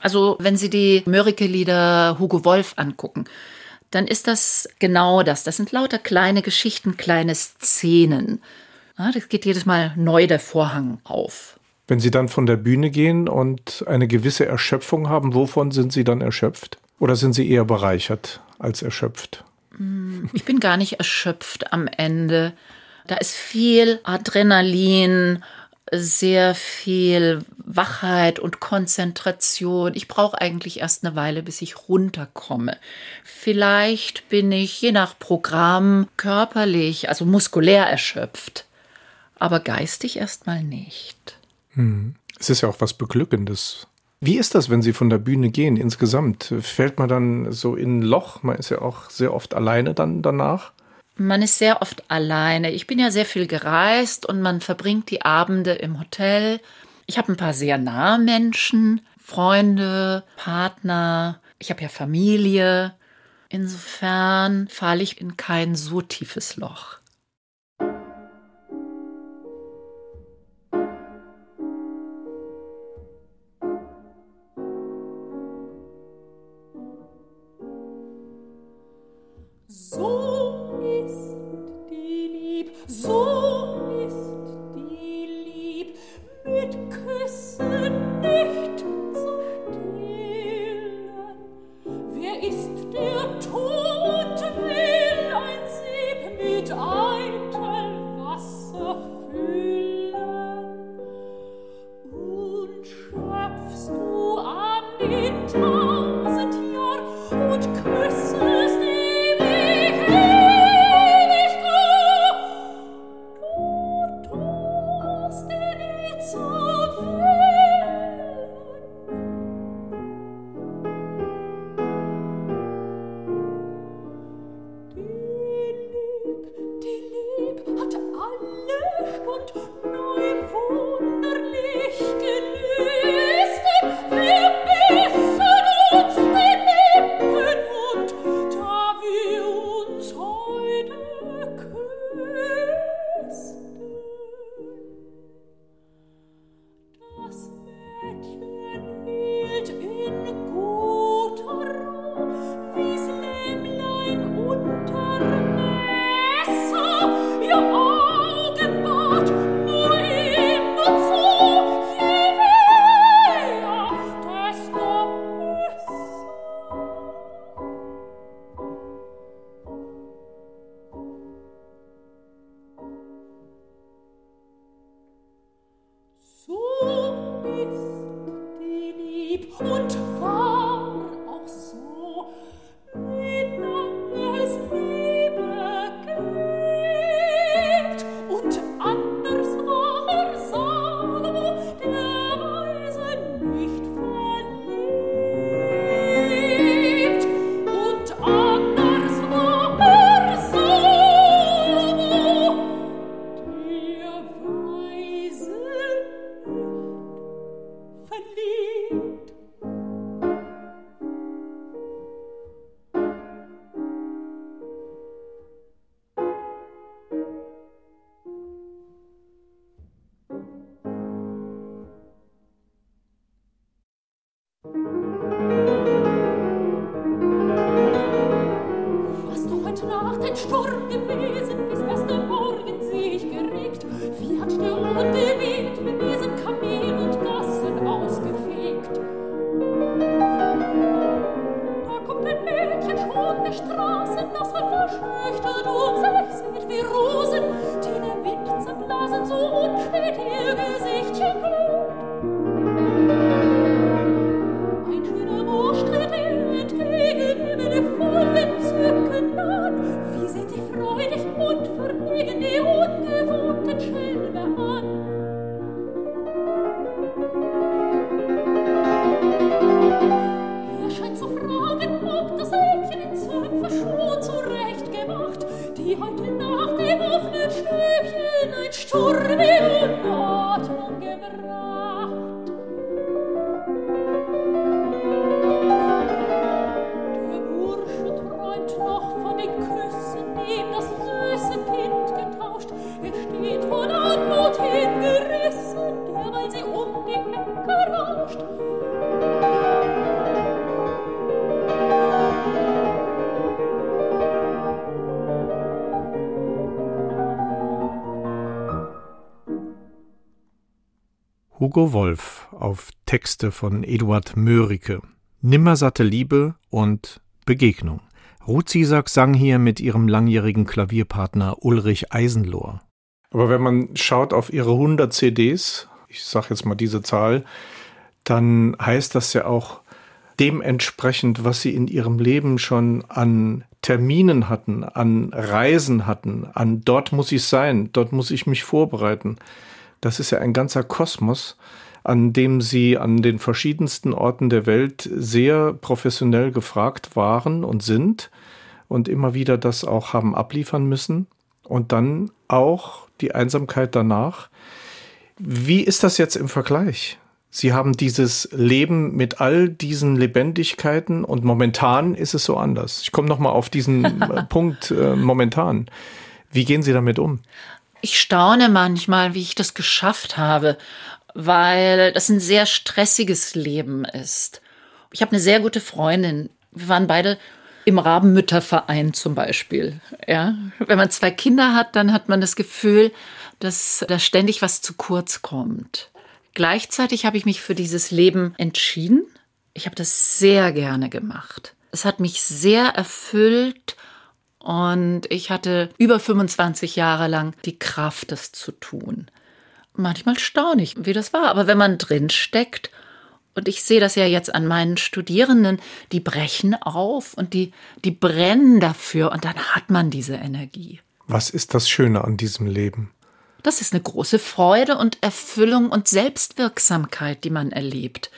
Also wenn Sie die Mörike-Lieder Hugo Wolf angucken, dann ist das genau das. Das sind lauter kleine Geschichten, kleine Szenen. Ja, das geht jedes Mal neu der Vorhang auf. Wenn Sie dann von der Bühne gehen und eine gewisse Erschöpfung haben, wovon sind Sie dann erschöpft? Oder sind Sie eher bereichert als erschöpft? Hm, ich bin gar nicht erschöpft am Ende. Da ist viel Adrenalin sehr viel Wachheit und Konzentration. Ich brauche eigentlich erst eine Weile, bis ich runterkomme. Vielleicht bin ich je nach Programm körperlich, also muskulär erschöpft, aber geistig erstmal nicht. Hm. Es ist ja auch was Beglückendes. Wie ist das, wenn Sie von der Bühne gehen insgesamt? Fällt man dann so in ein Loch? Man ist ja auch sehr oft alleine dann danach. Man ist sehr oft alleine. Ich bin ja sehr viel gereist und man verbringt die Abende im Hotel. Ich habe ein paar sehr nahe Menschen, Freunde, Partner. Ich habe ja Familie. Insofern falle ich in kein so tiefes Loch. Hugo Wolf auf Texte von Eduard Mörike. Nimmersatte Liebe und Begegnung. Ruth Ziesak sang hier mit ihrem langjährigen Klavierpartner Ulrich Eisenlohr. Aber wenn man schaut auf ihre 100 CDs, ich sage jetzt mal diese Zahl, dann heißt das ja auch dementsprechend, was sie in ihrem Leben schon an Terminen hatten, an Reisen hatten, an dort muss ich sein, dort muss ich mich vorbereiten. Das ist ja ein ganzer Kosmos, an dem sie an den verschiedensten Orten der Welt sehr professionell gefragt waren und sind und immer wieder das auch haben abliefern müssen. Und dann auch die Einsamkeit danach. Wie ist das jetzt im Vergleich? Sie haben dieses Leben mit all diesen Lebendigkeiten und momentan ist es so anders. Ich komme noch mal auf diesen äh, Punkt äh, momentan. Wie gehen Sie damit um? Ich staune manchmal, wie ich das geschafft habe, weil das ein sehr stressiges Leben ist. Ich habe eine sehr gute Freundin. Wir waren beide im Rabenmütterverein zum Beispiel. Ja, wenn man zwei Kinder hat, dann hat man das Gefühl, dass da ständig was zu kurz kommt. Gleichzeitig habe ich mich für dieses Leben entschieden. Ich habe das sehr gerne gemacht. Es hat mich sehr erfüllt und ich hatte über 25 Jahre lang die Kraft, das zu tun. Manchmal staune ich, wie das war, aber wenn man drin steckt, und ich sehe das ja jetzt an meinen Studierenden, die brechen auf und die, die brennen dafür und dann hat man diese Energie. Was ist das Schöne an diesem Leben? Das ist eine große Freude und Erfüllung und Selbstwirksamkeit, die man erlebt.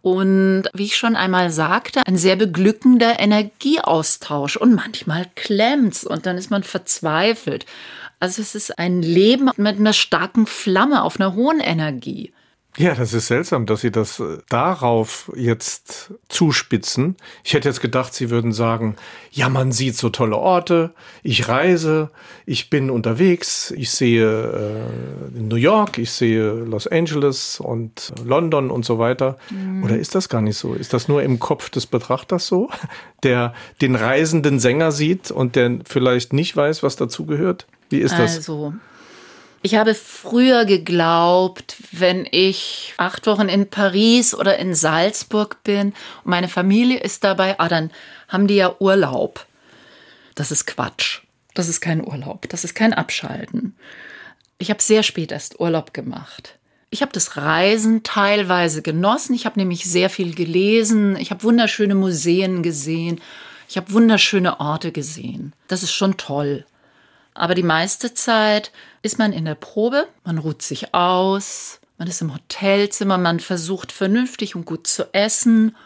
Und wie ich schon einmal sagte, ein sehr beglückender Energieaustausch. Und manchmal klemmt's und dann ist man verzweifelt. Also es ist ein Leben mit einer starken Flamme auf einer hohen Energie. Ja, das ist seltsam, dass Sie das äh, darauf jetzt zuspitzen. Ich hätte jetzt gedacht, Sie würden sagen, ja, man sieht so tolle Orte, ich reise, ich bin unterwegs, ich sehe äh, New York, ich sehe Los Angeles und London und so weiter. Mhm. Oder ist das gar nicht so? Ist das nur im Kopf des Betrachters so, der den reisenden Sänger sieht und der vielleicht nicht weiß, was dazugehört? Wie ist das? Also, ich habe früher geglaubt, wenn ich acht Wochen in Paris oder in Salzburg bin und meine Familie ist dabei, ah, dann haben die ja Urlaub. Das ist Quatsch. Das ist kein Urlaub. Das ist kein Abschalten. Ich habe sehr spät erst Urlaub gemacht. Ich habe das Reisen teilweise genossen. Ich habe nämlich sehr viel gelesen. Ich habe wunderschöne Museen gesehen. Ich habe wunderschöne Orte gesehen. Das ist schon toll. Aber die meiste Zeit ist man in der Probe, man ruht sich aus, man ist im Hotelzimmer, man versucht vernünftig und gut zu essen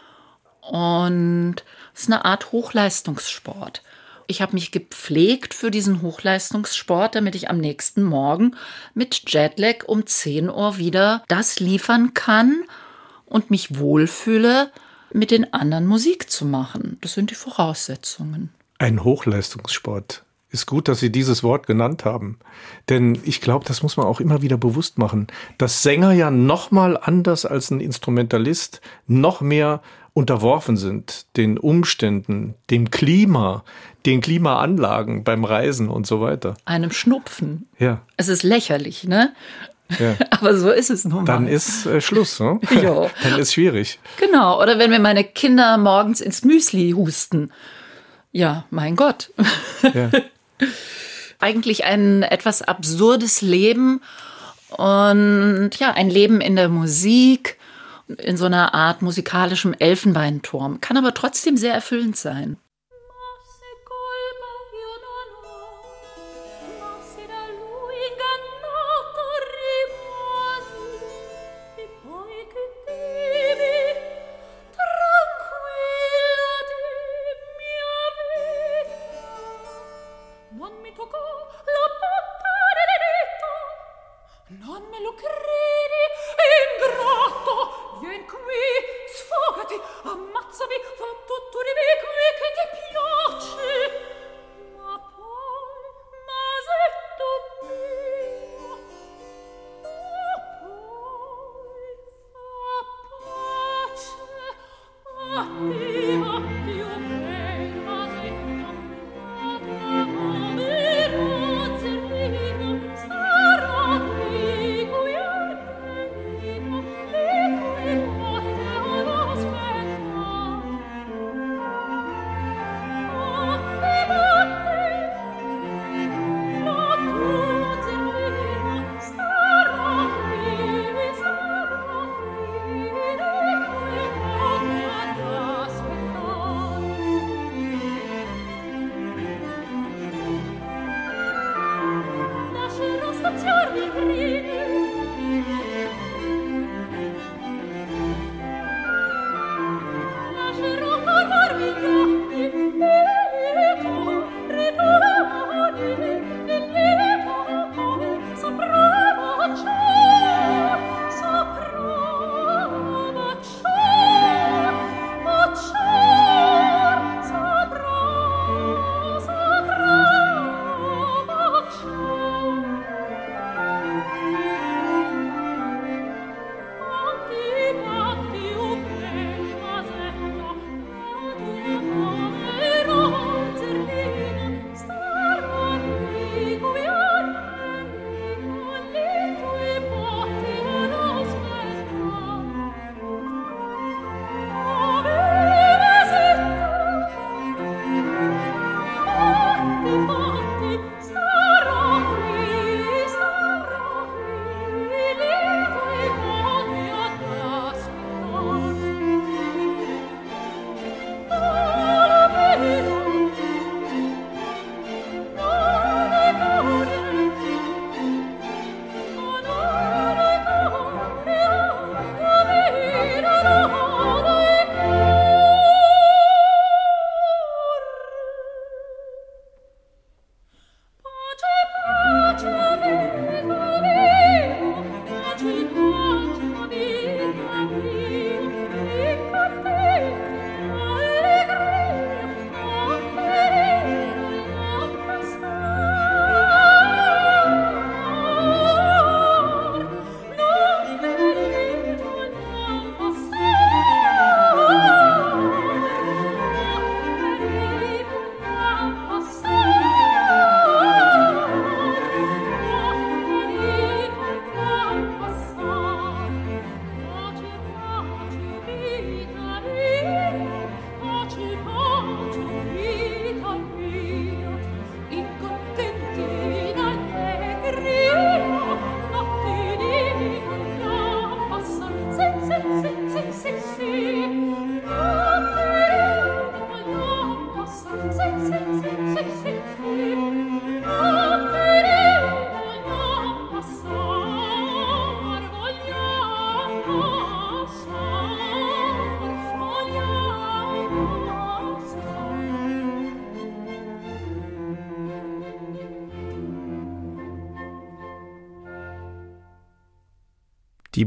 und es ist eine Art Hochleistungssport. Ich habe mich gepflegt für diesen Hochleistungssport, damit ich am nächsten Morgen mit Jetlag um 10 Uhr wieder das liefern kann und mich wohlfühle, mit den anderen Musik zu machen. Das sind die Voraussetzungen. Ein Hochleistungssport ist gut, dass Sie dieses Wort genannt haben. Denn ich glaube, das muss man auch immer wieder bewusst machen, dass Sänger ja noch mal anders als ein Instrumentalist noch mehr unterworfen sind den Umständen, dem Klima, den Klimaanlagen beim Reisen und so weiter. Einem Schnupfen. Ja. Es ist lächerlich, ne? Ja. Aber so ist es nun mal. Dann ist äh, Schluss, ne? Jo. Dann ist schwierig. Genau. Oder wenn mir meine Kinder morgens ins Müsli husten. Ja, mein Gott. Ja. eigentlich ein etwas absurdes Leben und ja, ein Leben in der Musik, in so einer Art musikalischem Elfenbeinturm, kann aber trotzdem sehr erfüllend sein.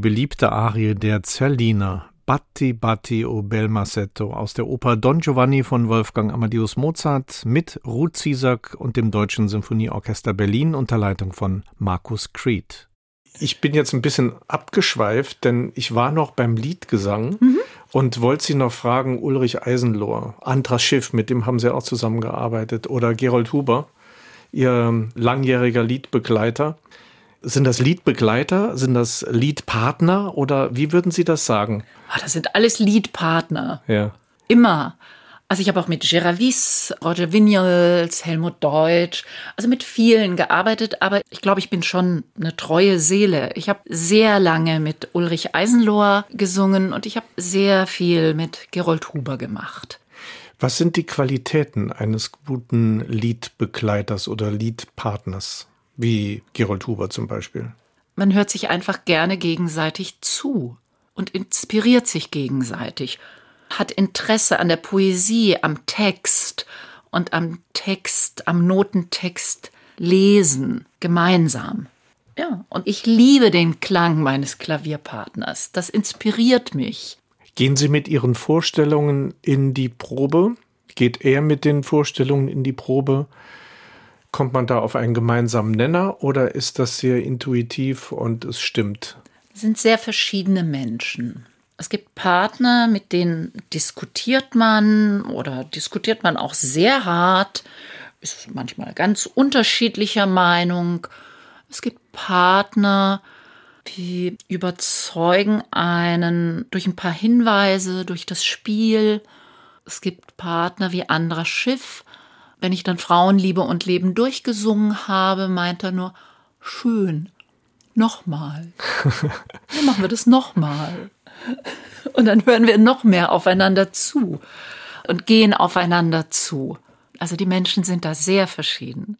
Beliebte Arie der Zerlina, Batti Batti o bel Massetto aus der Oper Don Giovanni von Wolfgang Amadeus Mozart mit Ruth Ziesack und dem Deutschen Symphonieorchester Berlin unter Leitung von Markus Creed. Ich bin jetzt ein bisschen abgeschweift, denn ich war noch beim Liedgesang mhm. und wollte Sie noch fragen, Ulrich Eisenlohr, Andras Schiff, mit dem haben Sie auch zusammengearbeitet, oder Gerold Huber, Ihr langjähriger Liedbegleiter. Sind das Liedbegleiter? Sind das Liedpartner? Oder wie würden Sie das sagen? Ach, das sind alles Liedpartner. Ja. Immer. Also ich habe auch mit Geravis, Roger Vignals, Helmut Deutsch, also mit vielen gearbeitet, aber ich glaube, ich bin schon eine treue Seele. Ich habe sehr lange mit Ulrich Eisenlohr gesungen und ich habe sehr viel mit Gerold Huber gemacht. Was sind die Qualitäten eines guten Liedbegleiters oder Liedpartners, wie Gerold Huber zum Beispiel? Man hört sich einfach gerne gegenseitig zu und inspiriert sich gegenseitig hat Interesse an der Poesie, am Text und am Text, am Notentext lesen, gemeinsam. Ja, und ich liebe den Klang meines Klavierpartners. Das inspiriert mich. Gehen Sie mit Ihren Vorstellungen in die Probe? Geht er mit den Vorstellungen in die Probe? Kommt man da auf einen gemeinsamen Nenner oder ist das sehr intuitiv und es stimmt? Es sind sehr verschiedene Menschen. Es gibt Partner, mit denen diskutiert man oder diskutiert man auch sehr hart, ist manchmal ganz unterschiedlicher Meinung. Es gibt Partner, die überzeugen einen durch ein paar Hinweise, durch das Spiel. Es gibt Partner wie anderer Schiff. Wenn ich dann Frauenliebe und Leben durchgesungen habe, meint er nur, schön, nochmal. Dann machen wir das nochmal. Und dann hören wir noch mehr aufeinander zu und gehen aufeinander zu. Also die Menschen sind da sehr verschieden.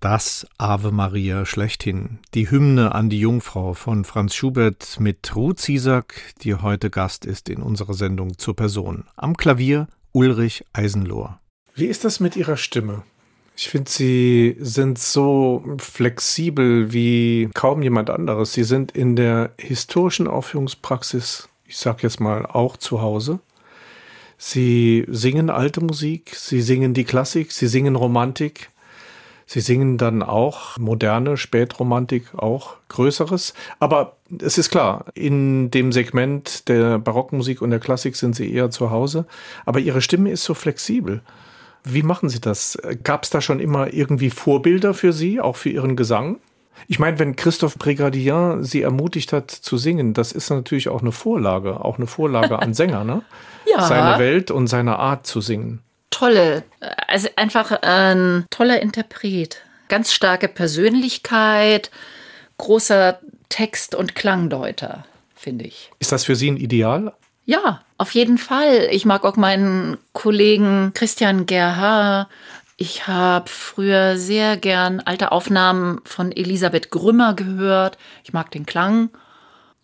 Das Ave Maria schlechthin, die Hymne an die Jungfrau von Franz Schubert mit Ruth Ziesack, die heute Gast ist in unserer Sendung zur Person. Am Klavier Ulrich Eisenlohr. Wie ist das mit Ihrer Stimme? Ich finde, Sie sind so flexibel wie kaum jemand anderes. Sie sind in der historischen Aufführungspraxis, ich sag jetzt mal, auch zu Hause. Sie singen alte Musik, Sie singen die Klassik, Sie singen Romantik. Sie singen dann auch moderne Spätromantik, auch Größeres. Aber es ist klar, in dem Segment der Barockmusik und der Klassik sind Sie eher zu Hause. Aber Ihre Stimme ist so flexibel. Wie machen Sie das? Gab es da schon immer irgendwie Vorbilder für Sie, auch für Ihren Gesang? Ich meine, wenn Christophe Brigadier Sie ermutigt hat zu singen, das ist natürlich auch eine Vorlage, auch eine Vorlage an Sänger, ne? Ja. Seine Welt und seine Art zu singen tolle, also einfach ein toller Interpret. Ganz starke Persönlichkeit, großer Text- und Klangdeuter, finde ich. Ist das für Sie ein Ideal? Ja, auf jeden Fall. Ich mag auch meinen Kollegen Christian Gerhard. Ich habe früher sehr gern alte Aufnahmen von Elisabeth Grümmer gehört. Ich mag den Klang.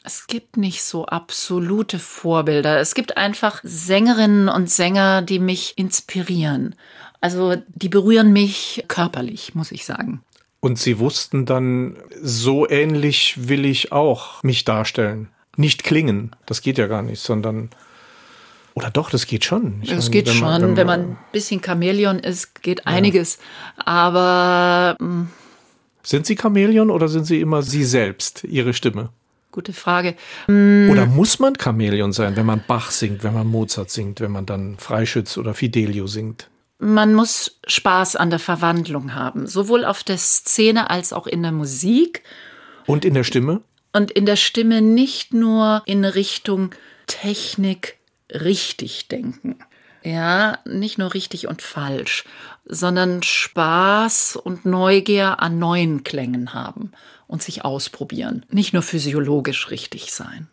Es gibt nicht so absolute Vorbilder. Es gibt einfach Sängerinnen und Sänger, die mich inspirieren. Also die berühren mich körperlich, muss ich sagen. Und Sie wussten dann, so ähnlich will ich auch mich darstellen. Nicht klingen, das geht ja gar nicht, sondern oder doch, das geht schon. Ich es geht wenn man, schon, wenn man, ein bisschen Chamäleon ist, geht ja. einiges. Aber. Mh. Hm. Sind Sie Chamäleon oder sind Sie immer Sie selbst, Ihre Stimme? Gute Frage. Oder muss man Chamäleon sein, wenn man Bach singt, wenn man Mozart singt, wenn man dann Freischütz oder Fidelio singt? Man muss Spaß an der Verwandlung haben, sowohl auf der Szene als auch in der Musik. Und in der Stimme? Und in der Stimme nicht nur in Richtung Technik richtig denken. Ja, nicht nur richtig und falsch, sondern Spaß und Neugier an neuen Klängen haben und sich ausprobieren. Nicht nur physiologisch richtig sein.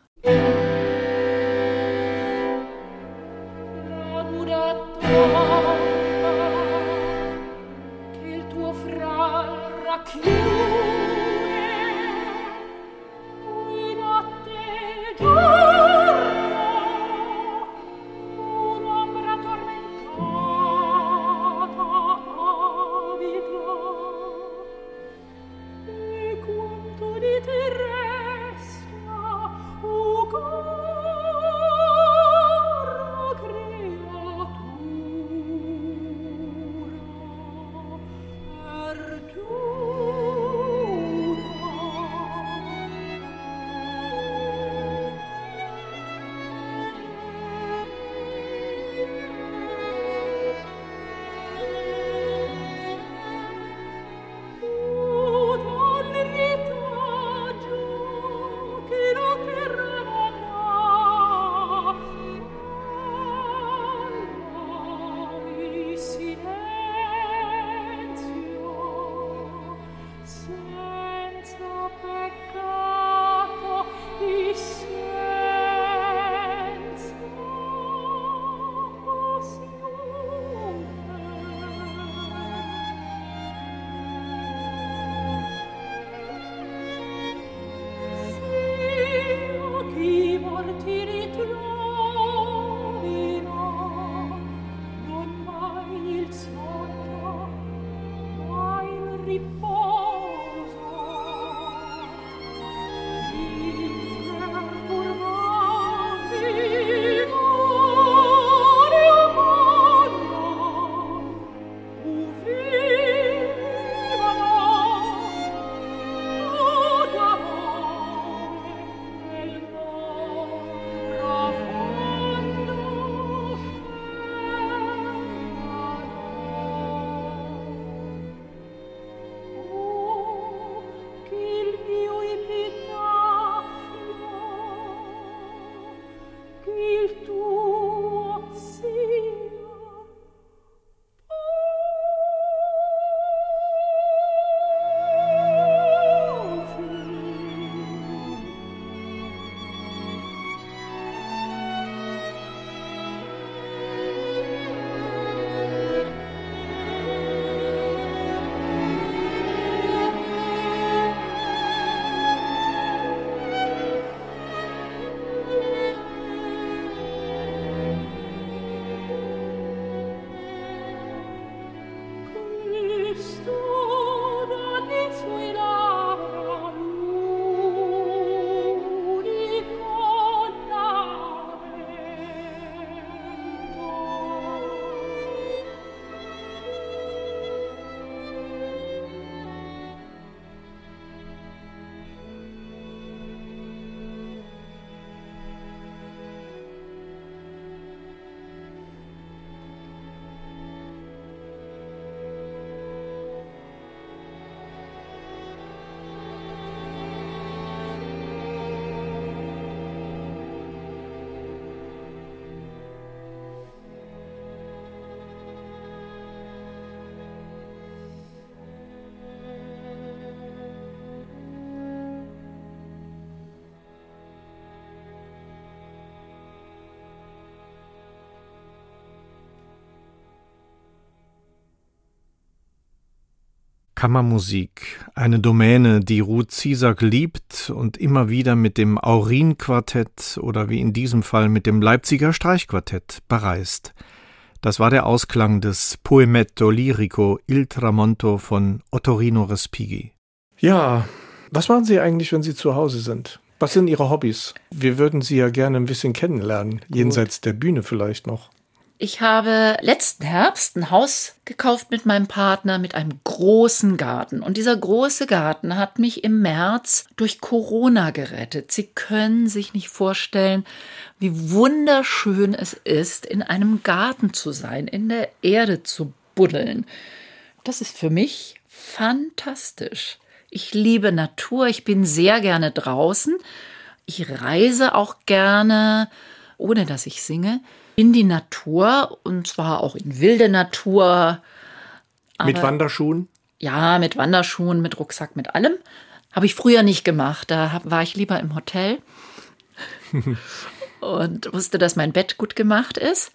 Kammermusik, eine Domäne, die Ruth Ziesack liebt und immer wieder mit dem Aurin-Quartett oder wie in diesem Fall mit dem Leipziger Streichquartett bereist. Das war der Ausklang des Poemetto Lirico Il Tramonto von Ottorino Respighi. Ja, was machen Sie eigentlich, wenn Sie zu Hause sind? Was sind Ihre Hobbys? Wir würden Sie ja gerne ein bisschen kennenlernen, jenseits der Bühne vielleicht noch. Ich habe letzten Herbst ein Haus gekauft mit meinem Partner mit einem großen Garten. Und dieser große Garten hat mich im März durch Corona gerettet. Sie können sich nicht vorstellen, wie wunderschön es ist, in einem Garten zu sein, in der Erde zu buddeln. Das ist für mich fantastisch. Ich liebe Natur, ich bin sehr gerne draußen. Ich reise auch gerne, ohne dass ich singe in die Natur und zwar auch in wilde Natur. mit Wanderschuhen? Ja, mit Wanderschuhen, mit Rucksack, mit allem. Habe ich früher nicht gemacht. Da war ich lieber im Hotel und wusste, dass mein Bett gut gemacht ist.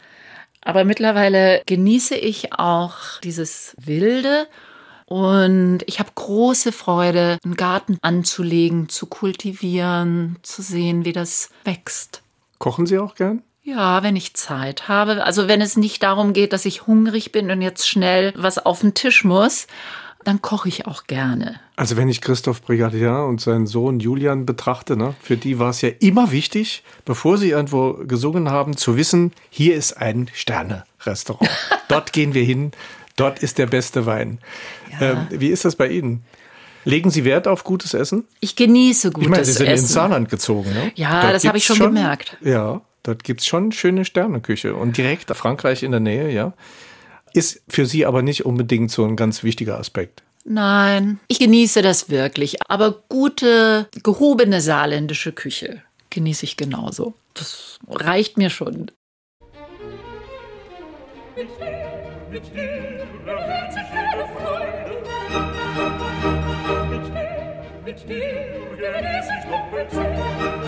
Aber mittlerweile genieße ich auch dieses Wilde und ich habe große Freude, einen Garten anzulegen, zu kultivieren, zu sehen, wie das wächst. Kochen Sie auch gern? Ja, wenn ich Zeit habe. Also wenn es nicht darum geht, dass ich hungrig bin und jetzt schnell was auf den Tisch muss, dann koche ich auch gerne. Also wenn ich Christoph Brigadier und seinen Sohn Julian betrachte, ne, für die war es ja immer wichtig, bevor sie irgendwo gesungen haben, zu wissen, hier ist ein Sterne-Restaurant. dort gehen wir hin, dort ist der beste Wein. Ja. Ähm, wie ist das bei Ihnen? Legen Sie Wert auf gutes Essen? Ich genieße gutes Essen. Ich meine, Sie sind Essen. ins Saarland gezogen, ne? Ja, dort das habe ich schon, schon gemerkt. Ja, Dort gibt es schon schöne Sterneküche. Und direkt Frankreich in der Nähe, ja. Ist für Sie aber nicht unbedingt so ein ganz wichtiger Aspekt. Nein, ich genieße das wirklich. Aber gute, gehobene saarländische Küche genieße ich genauso. Das reicht mir schon. Mit dir, mit dir erhöht sich jede Freude. Mit dir, mit dir genieße ich doppelt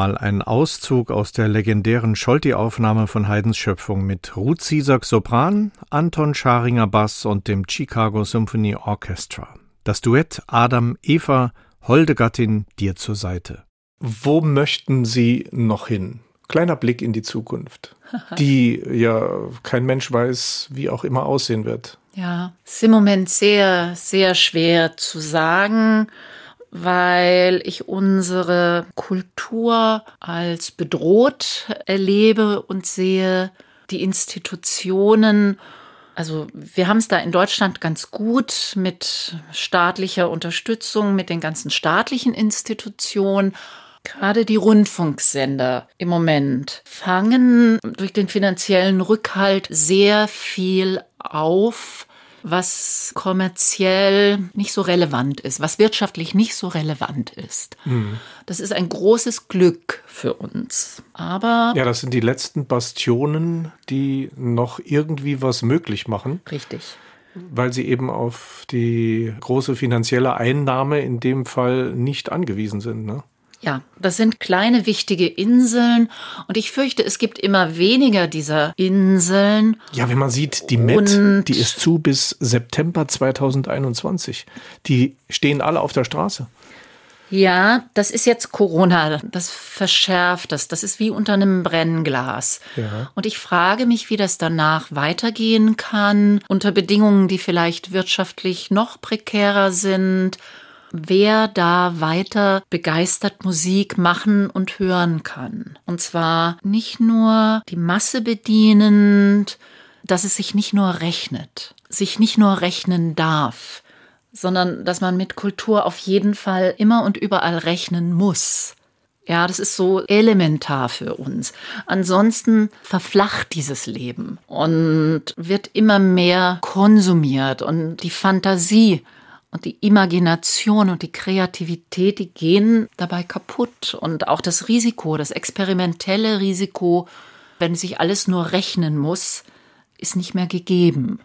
Nochmal ein Auszug aus der legendären Scholti-Aufnahme von Haydns Schöpfung mit Ruth Ziesak Sopran, Anton Scharinger Bass und dem Chicago Symphony Orchestra. Das Duett Adam Eva, holde Gattin, dir zur Seite. Wo möchten Sie noch hin? Kleiner Blick in die Zukunft, die ja kein Mensch weiß, wie auch immer aussehen wird. Ja, ist im Moment sehr, sehr schwer zu sagen weil ich unsere Kultur als bedroht erlebe und sehe, die Institutionen also wir haben es da in Deutschland ganz gut mit staatlicher Unterstützung, mit den ganzen staatlichen Institutionen. Gerade die Rundfunksender im Moment fangen durch den finanziellen Rückhalt sehr viel auf, was kommerziell nicht so relevant ist, was wirtschaftlich nicht so relevant ist. Mhm. Das ist ein großes Glück für uns. Aber. Ja, das sind die letzten Bastionen, die noch irgendwie was möglich machen. Richtig. Weil sie eben auf die große finanzielle Einnahme in dem Fall nicht angewiesen sind. Ne? Ja, das sind kleine wichtige Inseln und ich fürchte, es gibt immer weniger dieser Inseln. Ja, wenn man sieht, die Met, die ist zu bis September 2021. Die stehen alle auf der Straße. Ja, das ist jetzt Corona, das verschärft das. Das ist wie unter einem Brennglas. Ja. Und ich frage mich, wie das danach weitergehen kann, unter Bedingungen, die vielleicht wirtschaftlich noch prekärer sind wer da weiter begeistert Musik machen und hören kann. Und zwar nicht nur die Masse bedienend, dass es sich nicht nur rechnet, sich nicht nur rechnen darf, sondern dass man mit Kultur auf jeden Fall immer und überall rechnen muss. Ja, das ist so elementar für uns. Ansonsten verflacht dieses Leben und wird immer mehr konsumiert und die Fantasie und die Imagination und die Kreativität, die gehen dabei kaputt. Und auch das Risiko, das experimentelle Risiko, wenn sich alles nur rechnen muss, ist nicht mehr gegeben.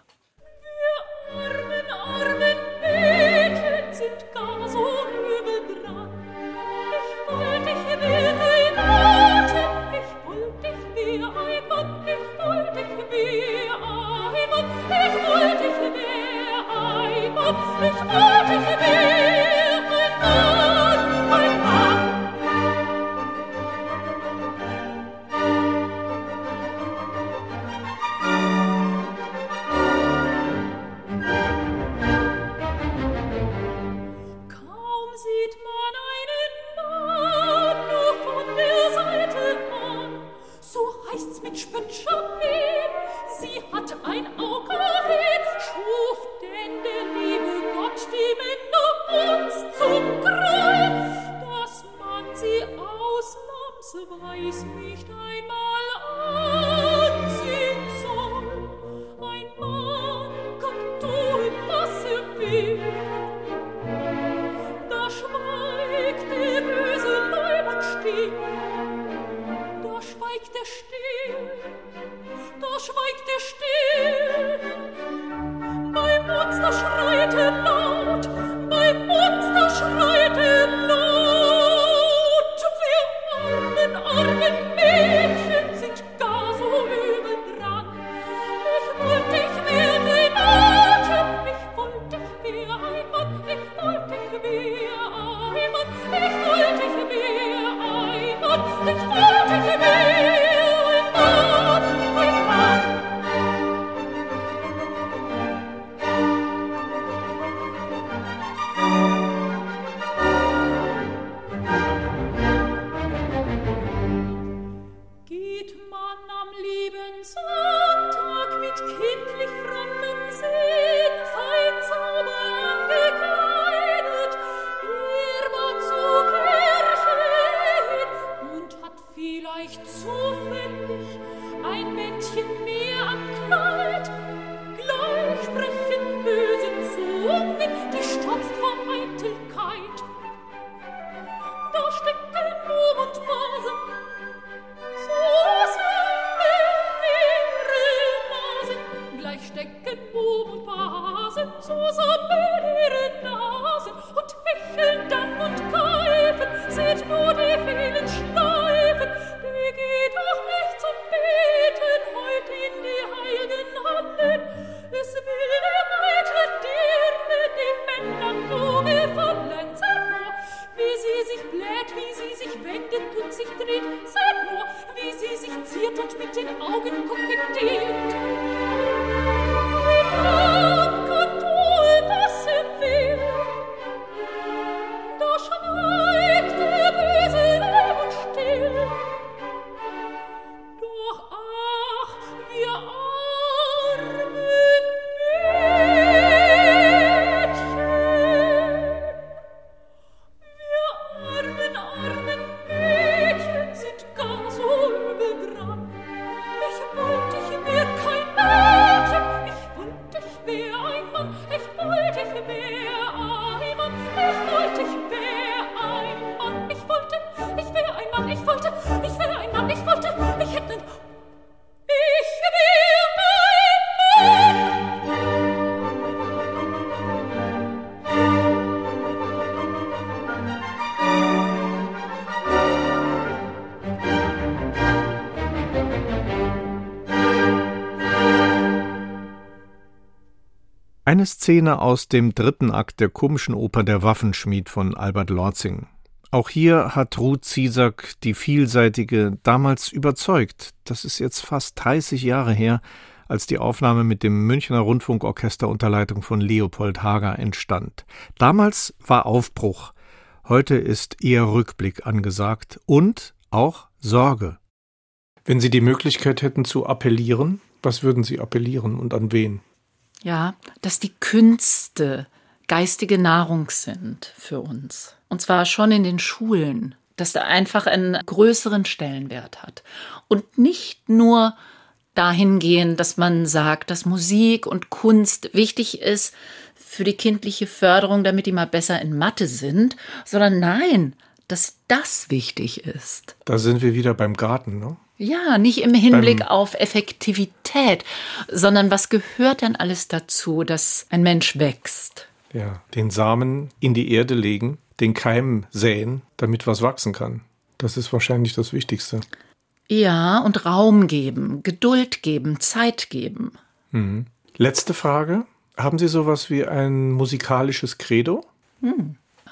Eine Szene aus dem dritten Akt der komischen Oper Der Waffenschmied von Albert Lorzing. Auch hier hat Ruth Ziesack die vielseitige damals überzeugt. Das ist jetzt fast 30 Jahre her, als die Aufnahme mit dem Münchner Rundfunkorchester unter Leitung von Leopold Hager entstand. Damals war Aufbruch. Heute ist eher Rückblick angesagt und auch Sorge. Wenn Sie die Möglichkeit hätten zu appellieren, was würden Sie appellieren und an wen? Ja, dass die Künste geistige Nahrung sind für uns. Und zwar schon in den Schulen, dass da einfach einen größeren Stellenwert hat. Und nicht nur dahingehend, dass man sagt, dass Musik und Kunst wichtig ist für die kindliche Förderung, damit die mal besser in Mathe sind, sondern nein, dass das wichtig ist. Da sind wir wieder beim Garten, ne? Ja, nicht im Hinblick auf Effektivität, sondern was gehört denn alles dazu, dass ein Mensch wächst? Ja, den Samen in die Erde legen, den Keim säen, damit was wachsen kann. Das ist wahrscheinlich das Wichtigste. Ja, und Raum geben, Geduld geben, Zeit geben. Letzte Frage. Haben Sie sowas wie ein musikalisches Credo?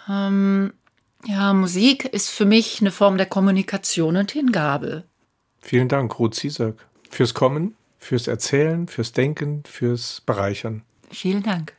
Ja, Musik ist für mich eine Form der Kommunikation und Hingabe. Vielen Dank, Ruth Ziesack, fürs Kommen, fürs Erzählen, fürs Denken, fürs Bereichern. Vielen Dank.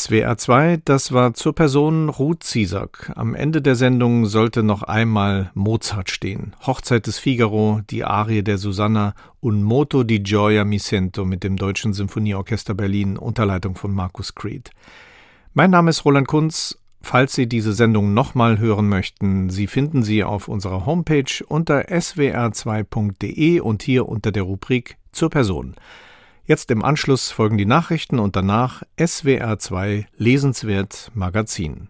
SWR 2, das war zur Person Ruth Ziesack. Am Ende der Sendung sollte noch einmal Mozart stehen. Hochzeit des Figaro, die Arie der Susanna und Moto di Gioia mi sento mit dem Deutschen Sinfonieorchester Berlin unter Leitung von Markus Creed. Mein Name ist Roland Kunz. Falls Sie diese Sendung nochmal hören möchten, Sie finden sie auf unserer Homepage unter swr2.de und hier unter der Rubrik zur Person. Jetzt im Anschluss folgen die Nachrichten und danach SWR2 Lesenswert Magazin.